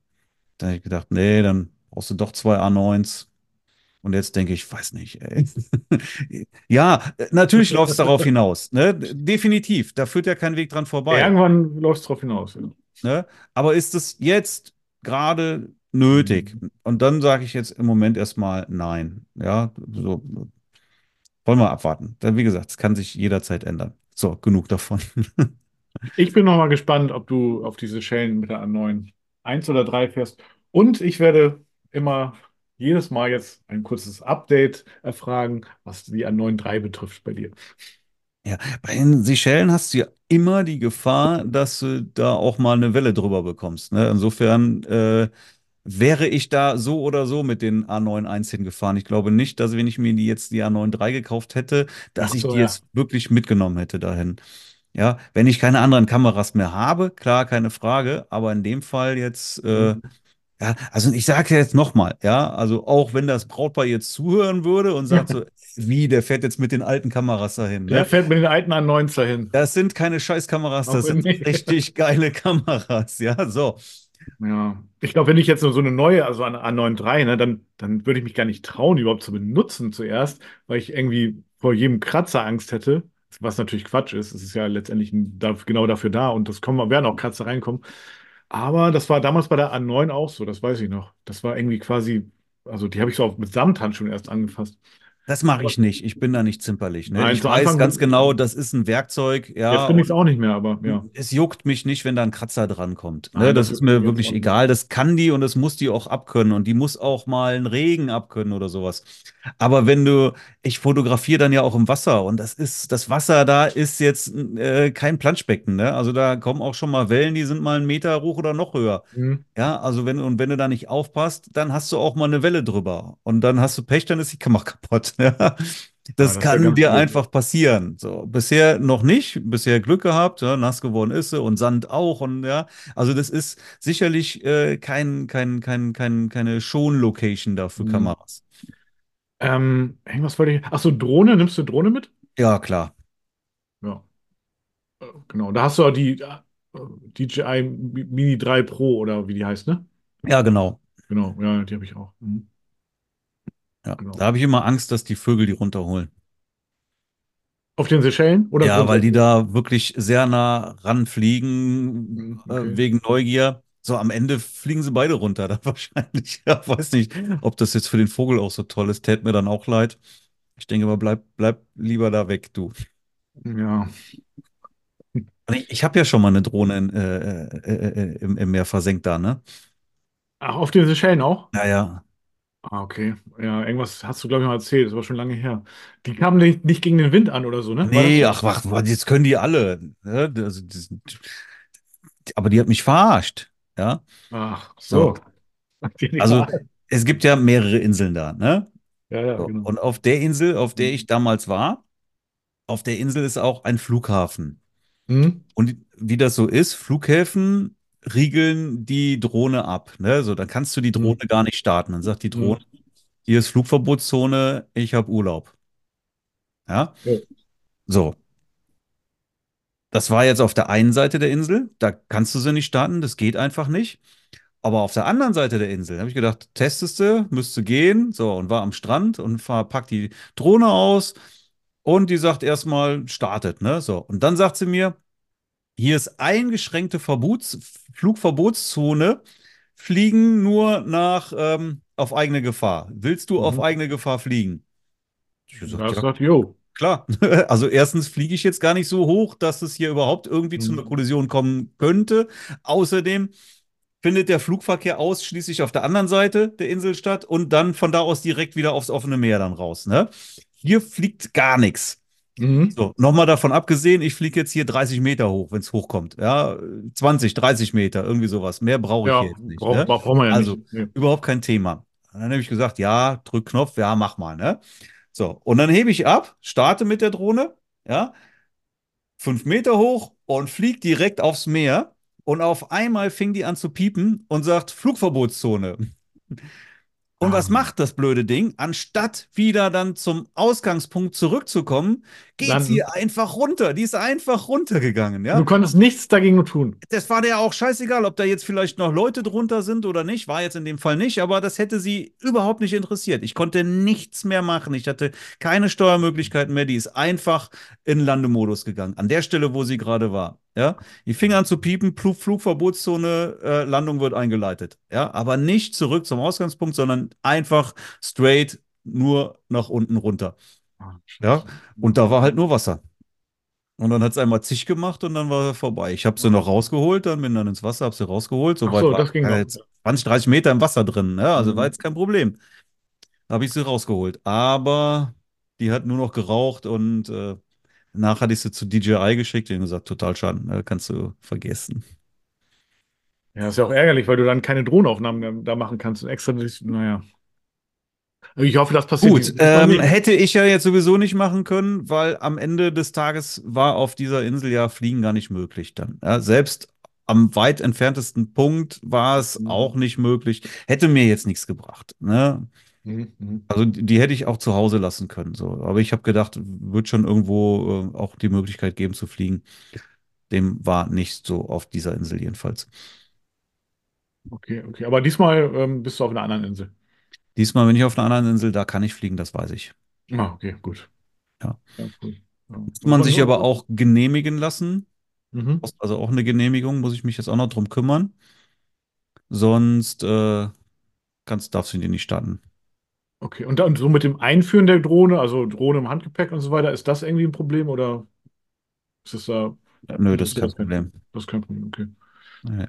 Da habe ich gedacht, nee, dann brauchst du doch zwei A9s. Und jetzt denke ich, weiß nicht, ey. Ja, natürlich läuft es darauf hinaus, ne? Definitiv, da führt ja kein Weg dran vorbei, Irgendwann läuft es drauf hinaus. Ja. ne? Aber ist es jetzt gerade nötig? Mhm. Und dann sage ich jetzt im Moment erstmal nein. Ja, so wollen wir abwarten. Denn wie gesagt, es kann sich jederzeit ändern. So, genug davon. Ich bin noch mal gespannt, ob du auf diese Schellen mit der A9 1 oder 3 fährst. Und ich werde immer jedes Mal jetzt ein kurzes Update erfragen, was die A9 III betrifft bei dir. Ja, bei den Seychellen hast du ja immer die Gefahr, dass du da auch mal eine Welle drüber bekommst. Ne? Insofern äh, wäre ich da so oder so mit den A91 hingefahren. Ich glaube nicht, dass wenn ich mir die jetzt die A9 III gekauft hätte, dass Ach ich so, die ja. jetzt wirklich mitgenommen hätte dahin. Ja, wenn ich keine anderen Kameras mehr habe, klar, keine Frage. Aber in dem Fall jetzt, äh, Mhm. Ja, also ich sage jetzt nochmal, ja, also auch wenn das Brautpaar jetzt zuhören würde und sagt so, wie, der fährt jetzt mit den alten Kameras dahin, Der ne? fährt mit den alten A9 dahin. Das sind keine Scheißkameras, das sind nicht. richtig geile Kameras, ja, so. Ja, ich glaube, wenn ich jetzt so so eine neue, also eine A9 III, ne, dann, dann würde ich mich gar nicht trauen, die überhaupt zu benutzen zuerst, weil ich irgendwie vor jedem Kratzer Angst hätte, was natürlich Quatsch ist. Es ist ja letztendlich ein, genau dafür da und das kommen, werden auch Kratzer reinkommen. Aber das war damals bei der A9 auch so, das weiß ich noch. Das war irgendwie quasi, also die habe ich so mit Samthandschuhen erst angefasst. Das mache ich nicht. Ich bin da nicht zimperlich, ne? Nein, Ich weiß Anfang, ganz genau, das ist ein Werkzeug, jetzt ja, bin ich es auch nicht mehr, aber ja. es juckt mich nicht, wenn da ein Kratzer dran kommt, ne? Nein, Das das ist mir jetzt wirklich egal. Das kann die und das muss die auch abkönnen und die muss auch mal einen Regen abkönnen oder sowas. Aber wenn du, ich fotografiere dann ja auch im Wasser und das ist, das Wasser da ist jetzt äh, kein Planschbecken, ne? Also da kommen auch schon mal Wellen, die sind mal einen Meter hoch oder noch höher. Mhm. Ja, also wenn, und wenn du da nicht aufpasst, dann hast du auch mal eine Welle drüber. Und dann hast du Pech, dann ist die Kamera kaputt. Ja. Ja, Das das kann dir einfach passieren. So, bisher noch nicht, bisher Glück gehabt, ja, nass geworden ist sie und Sand auch. Und ja, also das ist sicherlich äh, kein, kein, kein, kein, keine Schon-Location da für Mhm. Kameras. Ähm, irgendwas wollte ich. Ach so, Drohne, nimmst du Drohne mit? Ja, klar. Ja. Äh, Genau, da hast du auch die äh, DJI Mini 3 Pro oder wie die heißt, ne? Ja, genau. Genau, ja, die habe ich auch. Mhm. Ja. Genau. Da habe ich immer Angst, dass die Vögel die runterholen. Auf den Seychellen oder Ja, weil die grundsätzlich? da wirklich sehr nah ranfliegen, Mhm, äh, Okay. wegen Neugier. So, am Ende fliegen sie beide runter, da wahrscheinlich. Ja, weiß nicht, ob das jetzt für den Vogel auch so toll ist. Tät mir dann auch leid. Ich denke aber, bleib, bleib lieber da weg, du. Ja. Ich, ich habe ja schon mal eine Drohne in, äh, äh, äh, im, im Meer versenkt da, ne? Ach, auf den Seychellen auch? Ja, ja. Ah, okay. Ja, irgendwas hast du, glaube ich, mal erzählt. Das war schon lange her. Die kamen nicht, nicht gegen den Wind an oder so, ne? War Nee, ach, ach, jetzt können die alle. Ne? Also, das, aber die hat mich verarscht. Ja, Ach, so. so. Also, es gibt ja mehrere Inseln da, ne? Ja, ja, So. genau. Und auf der Insel, auf der ich Mhm. damals war, auf der Insel ist auch ein Flughafen. Mhm. Und wie das so ist, Flughäfen riegeln die Drohne ab. Ne? So, dann kannst du die Drohne Mhm. gar nicht starten. Dann sagt die Mhm. Drohne, hier ist Flugverbotszone, ich habe Urlaub. Ja, Ja. so. Das war jetzt auf der einen Seite der Insel, da kannst du sie nicht starten, das geht einfach nicht. Aber auf der anderen Seite der Insel habe ich gedacht, testest du, müsste gehen. So, und war am Strand und fahr, pack die Drohne aus und die sagt erstmal, startet, ne? So. Und dann sagt sie mir, hier ist eingeschränkte Verbots Flugverbotszone, fliegen nur nach ähm, auf eigene Gefahr. Willst du auf Mhm. eigene Gefahr fliegen? Ich gesagt, ja, du gesagt, jo. Klar, also erstens fliege ich jetzt gar nicht so hoch, dass es hier überhaupt irgendwie zu einer Mhm. Kollision kommen könnte. Außerdem findet der Flugverkehr ausschließlich auf der anderen Seite der Insel statt und dann von da aus direkt wieder aufs offene Meer dann raus. Ne? Hier fliegt gar nichts. Mhm. So, nochmal davon abgesehen, ich fliege jetzt hier 30 Meter hoch, wenn es hochkommt. Ja, 20, 30 Meter, irgendwie sowas. Mehr brauche ich Ja, hier jetzt nicht. braucht Ne? braucht man ja Also nicht. Nee. überhaupt kein Thema. Und dann habe ich gesagt, ja, drück Knopf, ja, mach mal. Ne? So, und dann hebe ich ab, starte mit der Drohne, ja, fünf Meter hoch und fliege direkt aufs Meer. Und auf einmal fing die an zu piepen und sagt Flugverbotszone. Und Ah. was macht das blöde Ding? Anstatt wieder dann zum Ausgangspunkt zurückzukommen, geht sie Landen. einfach runter. Die ist einfach runtergegangen, Du ja. konntest nichts dagegen tun. Das war der auch scheißegal, ob da jetzt vielleicht noch Leute drunter sind oder nicht. War jetzt in dem Fall nicht, aber das hätte sie überhaupt nicht interessiert. Ich konnte nichts mehr machen. Ich hatte keine Steuermöglichkeiten mehr. Die ist einfach in Landemodus gegangen. An der Stelle, wo sie gerade war. Ja, die fing an zu piepen, Flug, Flugverbotszone, äh, Landung wird eingeleitet. Ja, aber nicht zurück zum Ausgangspunkt, sondern einfach straight nur nach unten runter. Ja, und da war halt nur Wasser. Und dann hat es einmal zig gemacht und dann war er vorbei. Ich habe sie noch rausgeholt, dann bin dann ins Wasser, habe sie rausgeholt. Ach Soweit so, war das ging noch. jetzt 20, 30 Meter im Wasser drin. Ne? Also war Mhm. jetzt kein Problem. Da habe ich sie rausgeholt. Aber die hat nur noch geraucht und äh, danach hatte ich sie zu DJI geschickt und gesagt, total schade, ne? kannst du vergessen. Ja, ist ja auch ärgerlich, weil du dann keine Drohnenaufnahmen da machen kannst. Extra, naja. Ich hoffe, das passiert Gut, ähm, hätte ich ja jetzt sowieso nicht machen können, weil am Ende des Tages war auf dieser Insel ja Fliegen gar nicht möglich dann. Ja, selbst am weit entferntesten Punkt war es Mhm. auch nicht möglich. Hätte mir jetzt nichts gebracht. Ne? Mhm. Mhm. Also die, die hätte ich auch zu Hause lassen können. So. Aber ich habe gedacht, wird schon irgendwo äh, auch die Möglichkeit geben zu fliegen. Dem war nicht so auf dieser Insel jedenfalls. Okay, okay. Aber diesmal ähm, bist du auf einer anderen Insel. Diesmal bin ich auf einer anderen Insel, da kann ich fliegen, das weiß ich. Ah, okay, gut. Ja. Ja, cool. Ja. Muss man sich aber auch genehmigen lassen. Mhm. Also auch eine Genehmigung, muss ich mich jetzt auch noch drum kümmern. Sonst äh, kannst, darfst du die nicht starten. Okay, und dann so mit dem Einführen der Drohne, also Drohne im Handgepäck und so weiter, ist das irgendwie ein Problem oder ist das da? Ja, nö, das ist kein Problem. Das ist kein Problem, okay. Nee.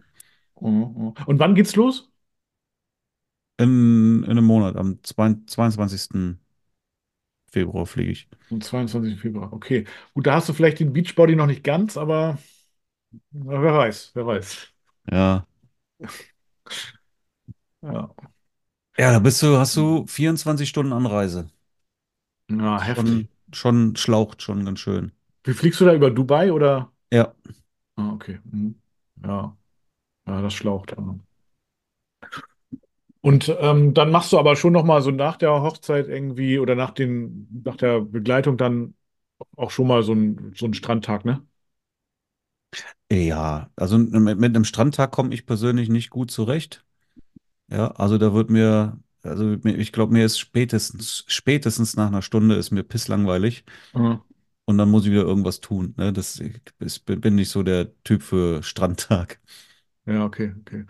Oh, oh. Und wann geht's los? In, in einem Monat, am 22. Februar fliege ich. Am 22. Februar, okay. Gut, da hast du vielleicht den Beachbody noch nicht ganz, aber na, wer weiß, wer weiß. Ja. Ja, Ja, da bist du, hast du 24 Stunden Anreise. ja heftig. Schon, schon schlaucht schon ganz schön. Wie fliegst du da über Dubai oder? Ja. Ah, okay. Mhm. Ja, ja, das schlaucht. ja. Und ähm, dann machst du aber schon noch mal so nach der Hochzeit irgendwie oder nach den, nach der Begleitung dann auch schon mal so ein, so einen Strandtag, ne? Ja, also mit, mit einem Strandtag komme ich persönlich nicht gut zurecht. Ja, also da wird mir, also ich glaube, mir ist spätestens, spätestens nach einer Stunde ist mir pisslangweilig Mhm. und dann muss ich wieder irgendwas tun. Ne? Das, ich, ich bin nicht so der Typ für Strandtag. Ja, okay, okay.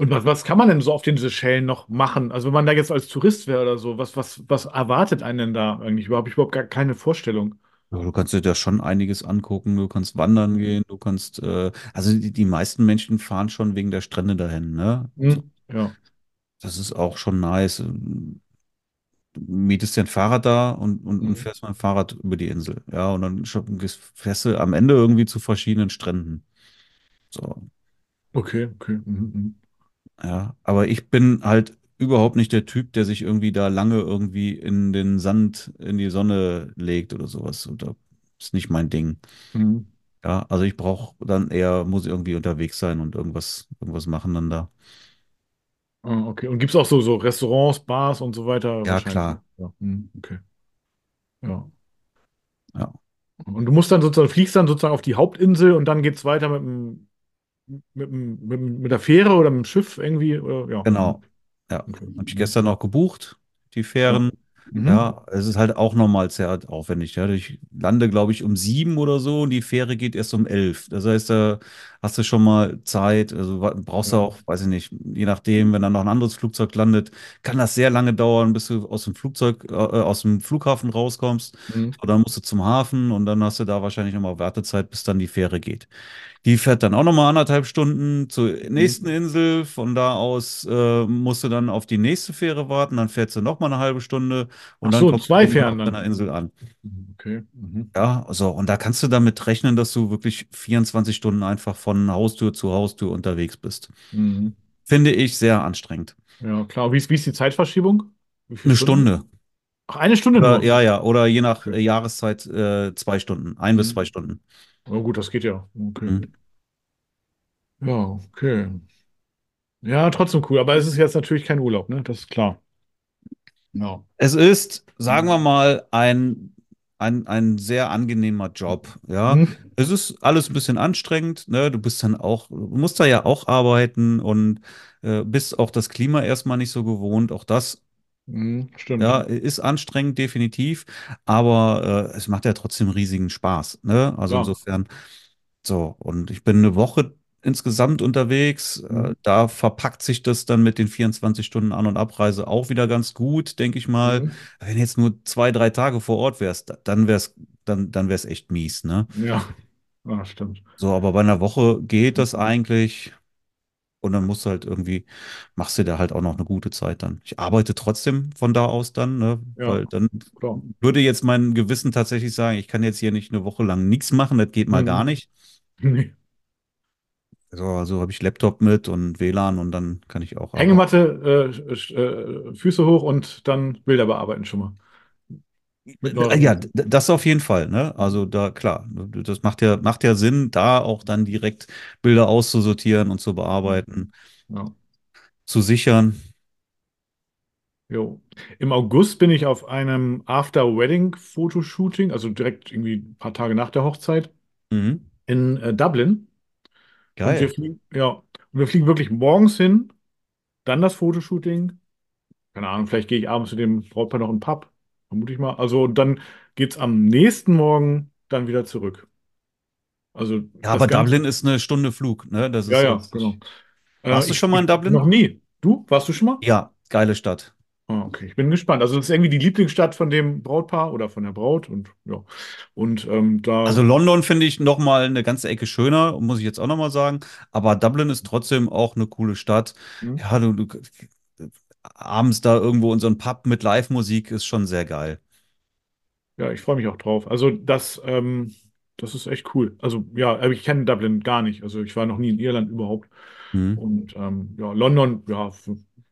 Und was, was kann man denn so auf den Seychellen noch machen? Also wenn man da jetzt als Tourist wäre oder so, was, was, was erwartet einen denn da eigentlich? Überhaupt, ich überhaupt gar keine Vorstellung. Ja, du kannst dir da schon einiges angucken. Du kannst wandern gehen, du kannst, äh, also die, die meisten Menschen fahren schon wegen der Strände dahin, ne? So. Hm? Ja. Das ist auch schon nice. Du mietest dir ein Fahrrad da und, und, und Mhm. fährst mit dem Fahrrad über die Insel. Ja, und dann fährst du am Ende irgendwie zu verschiedenen Stränden. So, Okay, okay. Mhm. Ja. Aber ich bin halt überhaupt nicht der Typ, der sich irgendwie da lange irgendwie in den Sand, in die Sonne legt oder sowas. Und das ist nicht mein Ding. Mhm. Ja, also ich brauche dann eher, muss irgendwie unterwegs sein und irgendwas, irgendwas machen dann da. Ah, okay. Und gibt es auch so, so Restaurants, Bars und so weiter? Ja, Wahrscheinlich. klar. Ja. Mhm. Okay. Ja. Ja, Und du musst dann sozusagen, fliegst dann sozusagen auf die Hauptinsel und dann geht es weiter mit dem, mit mit mit der Fähre oder mit dem Schiff irgendwie. Oder, ja. genau. Ja, Okay. habe ich Mhm. gestern noch gebucht, die. Fähren. Mhm. Ja, es ist halt auch nochmal sehr aufwendig. Ja. Ich lande, glaube ich, um sieben oder so und die Fähre geht erst um elf. Das heißt, da hast du schon mal Zeit. Also brauchst du Ja. auch, weiß ich nicht, je nachdem, wenn dann noch ein anderes Flugzeug landet, kann das sehr lange dauern, bis du aus dem Flugzeug, äh, aus dem Flughafen rauskommst. Mhm. So, dann musst du zum Hafen und dann hast du da wahrscheinlich nochmal Wartezeit, bis dann die Fähre geht. Die fährt dann auch nochmal anderthalb Stunden zur nächsten Mhm. Insel. Von da aus äh, musst du dann auf die nächste Fähre warten. Dann fährt sie nochmal eine halbe Stunde und Ach dann so, kommst du zwei irgendwann Fähren deiner dann. Insel an. Mhm. Okay. Mhm. Ja, so. Und da kannst du damit rechnen, dass du wirklich 24 Stunden einfach von Haustür zu Haustür unterwegs bist. Mhm. Finde ich sehr anstrengend. Ja, klar. Wie ist, wie ist die Zeitverschiebung? Eine Stunden? Stunde. Ach, eine Stunde Oder, nur. ja, ja. Oder je nach Okay. Jahreszeit äh, zwei Stunden. Ein bis Mhm. zwei Stunden. Oh, gut, das geht ja. Okay. Mhm. Ja, okay. Ja, trotzdem cool. Aber es ist jetzt natürlich kein Urlaub, ne? Das ist klar. Ja. Es ist, sagen wir Mhm. mal, ein, ein, ein sehr angenehmer Job. Ja, Mhm. es ist alles ein bisschen anstrengend. Ne? Du bist dann auch, du musst da ja auch arbeiten und äh, bist auch das Klima erstmal nicht so gewohnt. Auch das. Stimmt. ja, ist anstrengend, definitiv. Aber äh, es macht ja trotzdem riesigen Spaß. Ne? Also Ja. insofern, so. Und ich bin eine Woche insgesamt unterwegs. Äh, Mhm. da verpackt sich das dann mit den 24 Stunden An- und Abreise auch wieder ganz gut, denke ich mal. Mhm. Wenn jetzt nur zwei, drei Tage vor Ort wärst, da- dann wär's, dann, dann wär's echt mies, ne? Ja. Ja, stimmt. So, aber bei einer Woche geht das Mhm. eigentlich. Und dann musst du halt irgendwie, machst du da halt auch noch eine gute Zeit dann. Ich arbeite trotzdem von da aus dann, ne? Ja, Weil dann klar. würde jetzt mein Gewissen tatsächlich sagen, ich kann jetzt hier nicht eine Woche lang nichts machen, das geht mal gar Mhm. nicht. Nee. So, also habe ich Laptop mit und WLAN und dann kann ich auch. Hängematte, äh, äh, Füße hoch und dann Bilder bearbeiten schon mal. Ja, das auf jeden Fall, ne? Also da, klar, das macht ja, macht ja Sinn, da auch dann direkt Bilder auszusortieren und zu bearbeiten, Ja. zu sichern. Jo. Im August bin ich auf einem After-Wedding-Fotoshooting, also direkt irgendwie ein paar Tage nach der Hochzeit, Mhm. in äh, Dublin. Und wir Geil. fliegen, ja, und wir fliegen wirklich morgens hin, dann das Fotoshooting. Keine Ahnung, vielleicht gehe ich abends mit dem Brautpaar noch in den Pub, vermute ich mal. Also dann geht es am nächsten Morgen dann wieder zurück. Also Ja, das aber Ganze, Dublin ist eine Stunde Flug, ne? Das ja, ist ja, jetzt genau. nicht. Äh, Warst du ich, schon mal in ich noch Dublin? nie. Du? Warst du schon mal? Ja, geile Stadt. Ah, okay, ich bin gespannt. Also das ist irgendwie die Lieblingsstadt von dem Brautpaar oder von der Braut und ja. Und ähm, da, Also London finde ich noch mal eine ganze Ecke schöner, muss ich jetzt auch noch mal sagen. Aber Dublin ist trotzdem auch eine coole Stadt. hm, Ja, du, du abends da irgendwo in so einem Pub mit Live-Musik ist schon sehr geil. ja, ich freue mich auch drauf. Also das, ähm, das ist echt cool. Also ja, aber ich kenne Dublin gar nicht. Also ich war noch nie in Irland überhaupt. Mhm. Und ähm, ja, London, ja,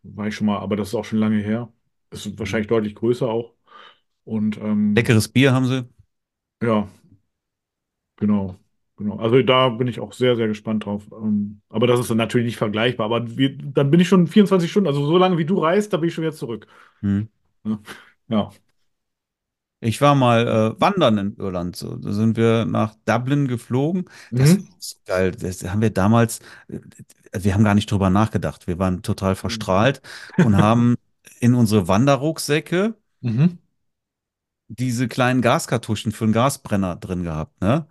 war ich schon mal, aber das ist auch schon lange her. Ist wahrscheinlich deutlich größer auch. Und ähm, Leckeres Bier haben sie. ja, genau. Genau. Also da bin ich auch sehr, sehr gespannt drauf. Ähm, aber das ist dann natürlich nicht vergleichbar. Aber wir, dann bin ich schon 24 Stunden, also so lange wie du reist, da bin ich schon wieder zurück. Mhm. Ne? Ja. Ich war mal äh, wandern in Irland. So. Da sind wir nach Dublin geflogen. Das Mhm. ist geil. Das haben wir damals, äh, wir haben gar nicht drüber nachgedacht. Wir waren total verstrahlt und haben in unsere Wanderrucksäcke Mhm. diese kleinen Gaskartuschen für einen Gasbrenner drin gehabt, ne?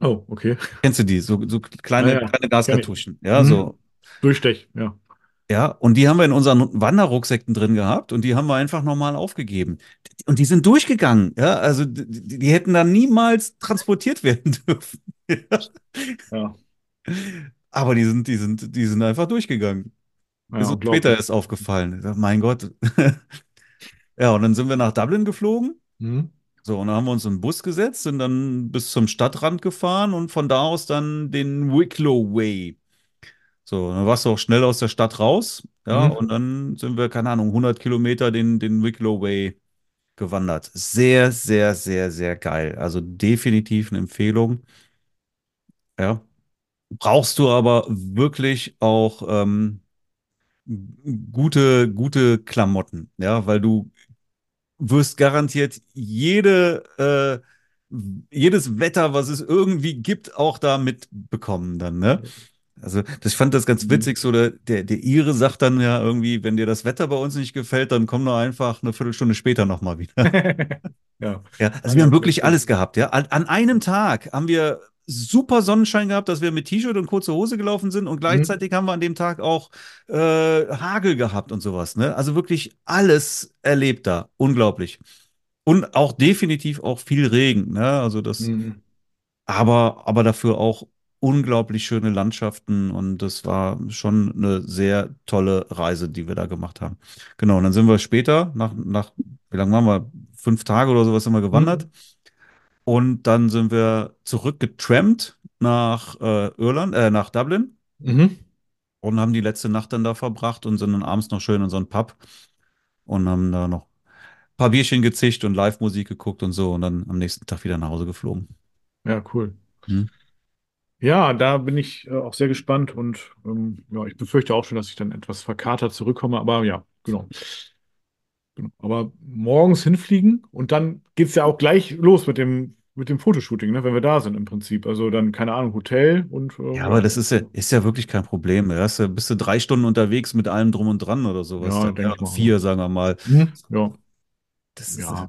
Oh, okay. Kennst du die? So, so kleine, ja, kleine. Gaskartuschen. Ja, Mhm. so. Durchstech, ja. Ja, und die haben wir in unseren Wanderrucksäcken drin gehabt und die haben wir einfach normal aufgegeben. Und die sind durchgegangen. Ja, also die, die hätten da niemals transportiert werden dürfen. Ja. Ja. Aber die sind, die sind, die sind einfach durchgegangen. Ja, ist uns später erst aufgefallen. Dachte, mein Gott. ja, und dann sind wir nach Dublin geflogen. Mhm. So, und dann haben wir uns in den Bus gesetzt, sind dann bis zum Stadtrand gefahren und von da aus dann den Wicklow Way. So, dann warst du auch schnell aus der Stadt raus. Ja, mhm. und dann sind wir, keine Ahnung, 100 Kilometer den, den Wicklow Way gewandert. Sehr, sehr, sehr, sehr geil. Also definitiv eine Empfehlung. Ja. Brauchst du aber wirklich auch ähm, gute, gute Klamotten, ja, weil du wirst garantiert jede, äh, jedes Wetter, was es irgendwie gibt, auch da mitbekommen dann, ne? Also, das, ich fand das ganz mhm. witzig, so der, der, der Ire sagt dann ja irgendwie, wenn dir das Wetter bei uns nicht gefällt, dann komm doch einfach eine Viertelstunde später nochmal wieder. ja. ja. Also wir haben wirklich alles gehabt, ja. An, an einem Tag haben wir super Sonnenschein gehabt, dass wir mit T-Shirt und kurzer Hose gelaufen sind und gleichzeitig mhm. haben wir an dem Tag auch äh, Hagel gehabt und sowas. Ne? Also wirklich alles erlebt da. Unglaublich. Und auch definitiv auch viel Regen. Ne? Also das, mhm. aber, aber dafür auch unglaublich schöne Landschaften und das war schon eine sehr tolle Reise, die wir da gemacht haben. Genau, und dann sind wir später, nach, nach wie lange waren wir? Fünf Tage oder sowas sind wir gewandert. Mhm. Und dann sind wir zurückgetrampt nach äh, Irland, äh, nach Dublin. Mhm. Und haben die letzte Nacht dann da verbracht und sind dann abends noch schön in so einen Pub und haben da noch ein paar Bierchen gezischt und Live-Musik geguckt und so und dann am nächsten Tag wieder nach Hause geflogen. Ja, cool. Mhm. Ja, da bin ich äh, auch sehr gespannt und ähm, ja, ich befürchte auch schon, dass ich dann etwas verkatert zurückkomme, aber ja, genau. Genau. Aber morgens hinfliegen und dann geht es ja auch gleich los mit dem, mit dem Fotoshooting, ne, wenn wir da sind im Prinzip. Also dann, keine Ahnung, Hotel und. Äh, ja, aber das ist ja, ist ja wirklich kein Problem. Da hast du, bist du drei Stunden unterwegs mit allem drum und dran oder sowas. Ja, dann, ja vier, sagen wir mal. Mhm, ja. Das ist ja.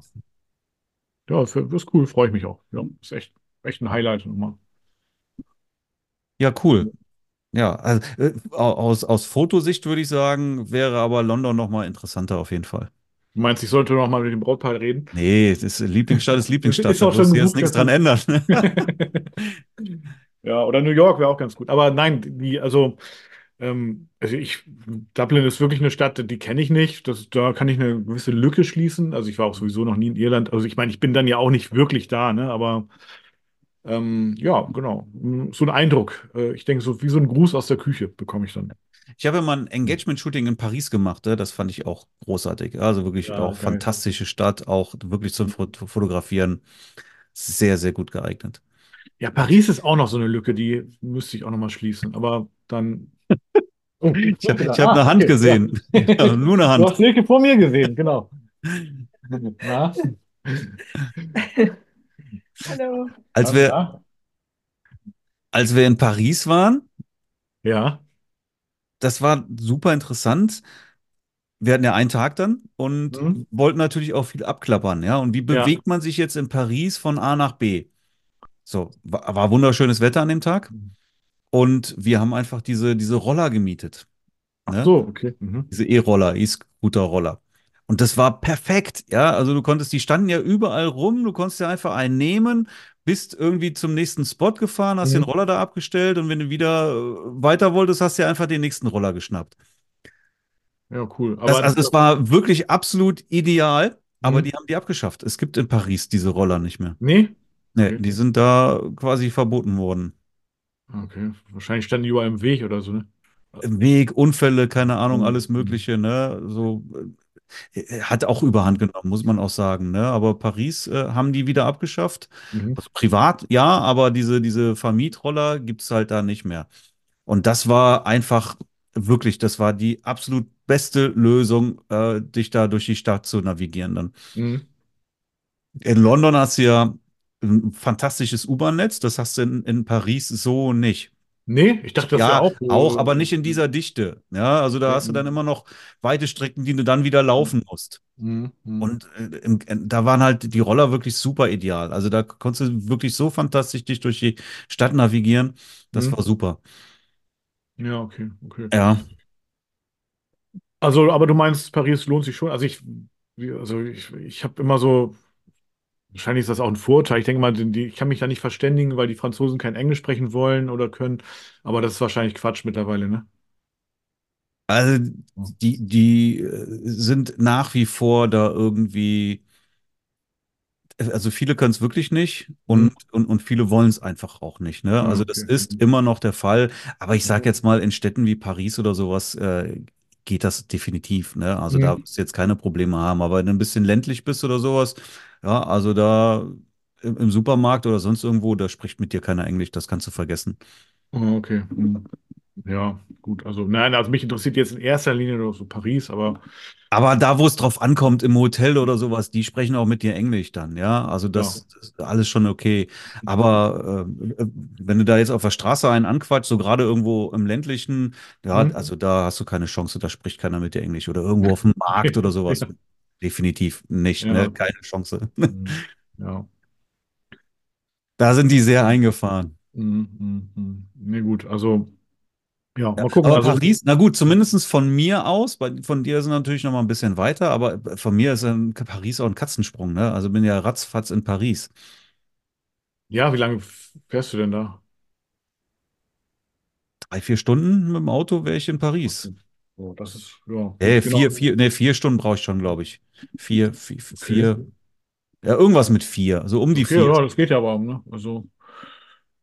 Ja, das ist cool, freue ich mich auch. Ja, ist echt, echt ein Highlight nochmal. Ja, cool. Ja, also, äh, aus, aus Fotosicht würde ich sagen, wäre aber London nochmal interessanter auf jeden Fall. Du meinst, ich sollte noch mal mit dem Brautpaar reden? Nee, das ist Lieblingsstadt ist Lieblingsstadt. ist da muss jetzt nichts dran ändern. ja, oder New York wäre auch ganz gut. Aber nein, die, also, ähm, also ich, Dublin ist wirklich eine Stadt, die kenne ich nicht. Das, da kann ich eine gewisse Lücke schließen. Also ich war auch sowieso noch nie in Irland. Also ich meine, ich bin dann ja auch nicht wirklich da, ne? Aber ähm, ja, genau. So ein Eindruck. Äh, ich denke, so wie so ein Gruß aus der Küche bekomme ich dann. Ich habe mal ein Engagement-Shooting in Paris gemacht, ne? das fand ich auch großartig. Also wirklich ja, auch geil. fantastische Stadt, auch wirklich zum Fotografieren sehr, sehr gut geeignet. Ja, Paris ist auch noch so eine Lücke, die müsste ich auch noch mal schließen. Aber dann. Oh, ich habe hab ah, eine Hand okay, gesehen. Ja. Also nur eine Hand. Du hast Silke vor mir gesehen, genau. Hallo. Als wir, als wir in Paris waren, ja das war super interessant. Wir hatten ja einen Tag dann und mhm. wollten natürlich auch viel abklappern, ja. Und wie bewegt ja. man sich jetzt in Paris von A nach B? So, war, war wunderschönes Wetter an dem Tag. Mhm. Und wir haben einfach diese, diese Roller gemietet. Ne? Ach so, okay. Mhm. Diese E-Roller, E-Scooter-Roller. Und das war perfekt, ja. Also du konntest, die standen ja überall rum, du konntest ja einfach einen nehmen, bist irgendwie zum nächsten Spot gefahren, hast mhm. den Roller da abgestellt und wenn du wieder äh, weiter wolltest, hast du ja einfach den nächsten Roller geschnappt. Ja, cool. Aber das, also es war wirklich absolut ideal, aber mhm. die haben die abgeschafft. Es gibt in Paris diese Roller nicht mehr. Nee? Nee, okay. die sind da quasi verboten worden. Okay, wahrscheinlich standen die überall im Weg oder so, ne? Im Weg, Unfälle, keine Ahnung, mhm. alles Mögliche, ne? So äh, hat auch überhand genommen, muss man auch sagen. Ne? Aber Paris äh, haben die wieder abgeschafft. Mhm. Also privat, ja, aber diese, diese Vermietroller gibt es halt da nicht mehr. Und das war einfach wirklich, das war die absolut beste Lösung, äh, dich da durch die Stadt zu navigieren dann. Mhm. In London hast du ja ein fantastisches U-Bahn-Netz, das hast du in, in Paris so nicht. Nee, ich dachte, das ja, auch. Auch, aber nicht in dieser Dichte. Ja, also da hast du dann immer noch weite Strecken, die du dann wieder laufen musst. Mhm. Und äh, im, da waren halt die Roller wirklich super ideal. Also da konntest du wirklich so fantastisch dich durch die Stadt navigieren. Das mhm. war super. Ja, okay, okay. Ja. Also, aber du meinst, Paris lohnt sich schon. Also ich, also ich, ich habe immer so Wahrscheinlich ist das auch ein Vorteil. Ich denke mal, die, ich kann mich da nicht verständigen, weil die Franzosen kein Englisch sprechen wollen oder können. Aber das ist wahrscheinlich Quatsch mittlerweile, ne? Also die, die äh, sind nach wie vor da irgendwie also viele können es wirklich nicht und, mhm. und, und viele wollen es einfach auch nicht. Ne? Also das okay. ist mhm. immer noch der Fall. Aber ich sage jetzt mal, in Städten wie Paris oder sowas äh, geht das definitiv. Ne? Also mhm. da wirst du jetzt keine Probleme haben. Aber wenn du ein bisschen ländlich bist oder sowas, ja, also da im, Supermarkt oder sonst irgendwo, da spricht mit dir keiner Englisch, das kannst du vergessen. Oh, okay. Ja, gut. Also, nein, also mich interessiert jetzt in erster Linie nur so Paris, aber. Aber da, wo es drauf ankommt, im Hotel oder sowas, die sprechen auch mit dir Englisch dann, ja. Also das, ja. ist alles schon okay. Aber äh, wenn du da jetzt auf der Straße einen anquatscht, so gerade irgendwo im ländlichen, ja, mhm. also da hast du keine Chance, da spricht keiner mit dir Englisch. Oder irgendwo auf dem Markt oder sowas. Definitiv nicht, ja. ne? Keine Chance. Mhm. Ja. Da sind die sehr eingefahren. Mhm, mhm, mhm. Nee, gut, also ja, mal gucken. Aber also, Paris, na gut, zumindest von mir aus, bei, von dir ist es natürlich noch mal ein bisschen weiter, aber von mir ist ein, Paris auch ein Katzensprung, ne? Also bin ja ratzfatz in Paris. Ja, wie lange fährst du denn da? Drei, vier Stunden mit dem Auto wäre ich in Paris. Oh, das ist, ja. Vier, genau. vier, nee, vier Stunden brauche ich schon, glaube ich. Vier, vier, okay. vier. Ja, irgendwas mit vier. So um die okay, vier. Ja, das geht ja aber, ne? Also.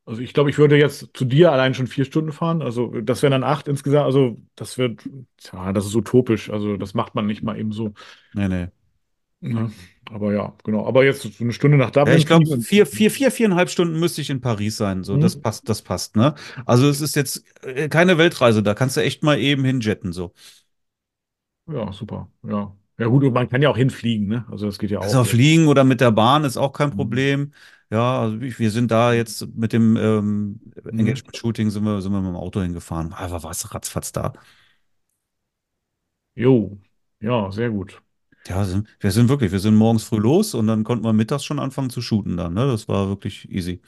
Also ich glaube, ich würde jetzt zu dir allein schon vier Stunden fahren. Also das wären dann acht insgesamt. Also das wird, ja, das ist utopisch. Also das macht man nicht mal eben so. Nee, nee. Ja, ne? aber ja, genau. Aber jetzt so eine Stunde nach Dublin. Ja, ich glaube, vier, vier, vier, viereinhalb Stunden müsste ich in Paris sein. So, mhm. das passt, das passt, ne? Also es ist jetzt äh, keine Weltreise, da kannst du echt mal eben hinjetten, so. Ja, super. Ja. Ja, gut, und man kann ja auch hinfliegen, ne? Also das geht ja auch. Also fliegen oder mit der Bahn ist auch kein mhm. Problem. Ja, also wir sind da jetzt mit dem ähm, mhm. Engagement-Shooting sind wir, sind wir mit dem Auto hingefahren. Aber war es ratzfatz da. Jo, ja, sehr gut. Ja, sind, wir sind wirklich, wir sind morgens früh los und dann konnten wir mittags schon anfangen zu shooten dann. Ne? Das war wirklich easy.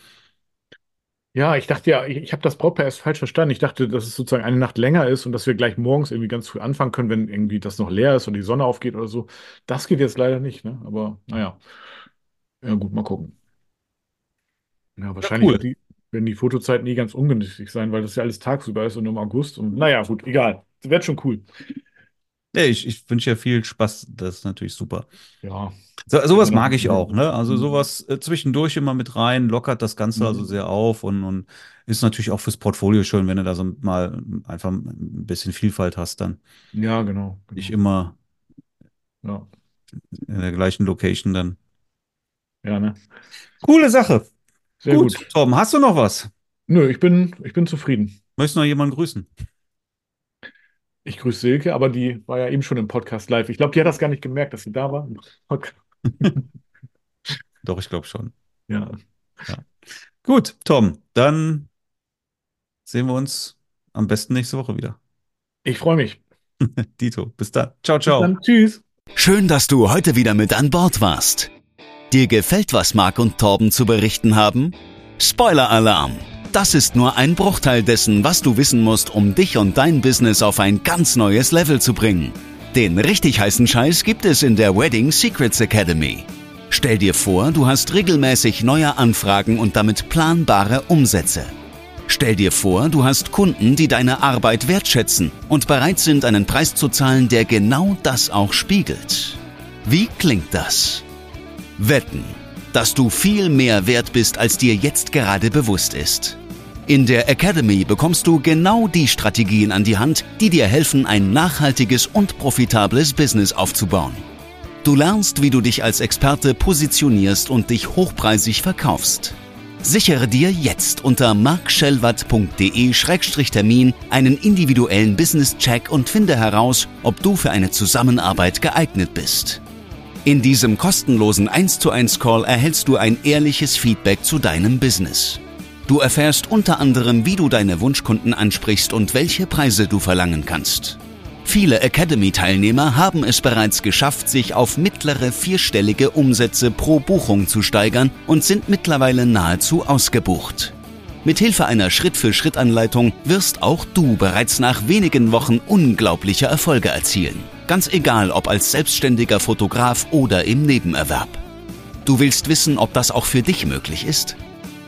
Ja, ich dachte ja, ich, ich habe das Brautpaar erst falsch verstanden. Ich dachte, dass es sozusagen eine Nacht länger ist und dass wir gleich morgens irgendwie ganz früh anfangen können, wenn irgendwie das noch leer ist und die Sonne aufgeht oder so. Das geht jetzt leider nicht, ne? Aber naja. Ja, gut, mal gucken. Ja, wahrscheinlich cool. die, werden die Fotozeiten nie ganz ungünstig sein, weil das ja alles tagsüber ist und im August. Und naja, gut, egal. Wird schon cool. Ja, ich, ich wünsche ja viel Spaß. Das ist natürlich super. Ja. So, sowas mag ich auch, ne? Also mhm. sowas äh, zwischendurch immer mit rein, lockert das Ganze also mhm. sehr auf und, und ist natürlich auch fürs Portfolio schön, wenn du da so mal einfach ein bisschen Vielfalt hast dann. Ja, genau. genau. Nicht immer ja. in der gleichen Location dann. Ja, ne? Coole Sache. Sehr gut. gut. Tom, hast du noch was? Nö, ich bin, ich bin zufrieden. Möchtest du noch jemanden grüßen? Ich grüße Silke, aber die war ja eben schon im Podcast live. Ich glaube, die hat das gar nicht gemerkt, dass sie da war. Doch, ich glaube schon. Ja. ja. Gut, Tom, dann sehen wir uns am besten nächste Woche wieder. Ich freue mich. Dito, bis dann. Ciao, ciao. Bis dann. Tschüss. Schön, dass du heute wieder mit an Bord warst. Dir gefällt, was Marc und Torben zu berichten haben? Spoiler-Alarm! Das ist nur ein Bruchteil dessen, was du wissen musst, um dich und dein Business auf ein ganz neues Level zu bringen. Den richtig heißen Scheiß gibt es in der Wedding Secrets Academy. Stell dir vor, du hast regelmäßig neue Anfragen und damit planbare Umsätze. Stell dir vor, du hast Kunden, die deine Arbeit wertschätzen und bereit sind, einen Preis zu zahlen, der genau das auch spiegelt. Wie klingt das? Wetten, dass du viel mehr wert bist, als dir jetzt gerade bewusst ist. In der Academy bekommst du genau die Strategien an die Hand, die dir helfen, ein nachhaltiges und profitables Business aufzubauen. Du lernst, wie du dich als Experte positionierst und dich hochpreisig verkaufst. Sichere dir jetzt unter markschellwatt.de-termin einen individuellen Business-Check und finde heraus, ob du für eine Zusammenarbeit geeignet bist. In diesem kostenlosen 1 zu 1 Call erhältst du ein ehrliches Feedback zu deinem Business. Du erfährst unter anderem, wie du deine Wunschkunden ansprichst und welche Preise du verlangen kannst. Viele Academy-Teilnehmer haben es bereits geschafft, sich auf mittlere vierstellige Umsätze pro Buchung zu steigern und sind mittlerweile nahezu ausgebucht. Mithilfe einer Schritt-für-Schritt-Anleitung wirst auch du bereits nach wenigen Wochen unglaubliche Erfolge erzielen. Ganz egal, ob als selbstständiger Fotograf oder im Nebenerwerb. Du willst wissen, ob das auch für dich möglich ist?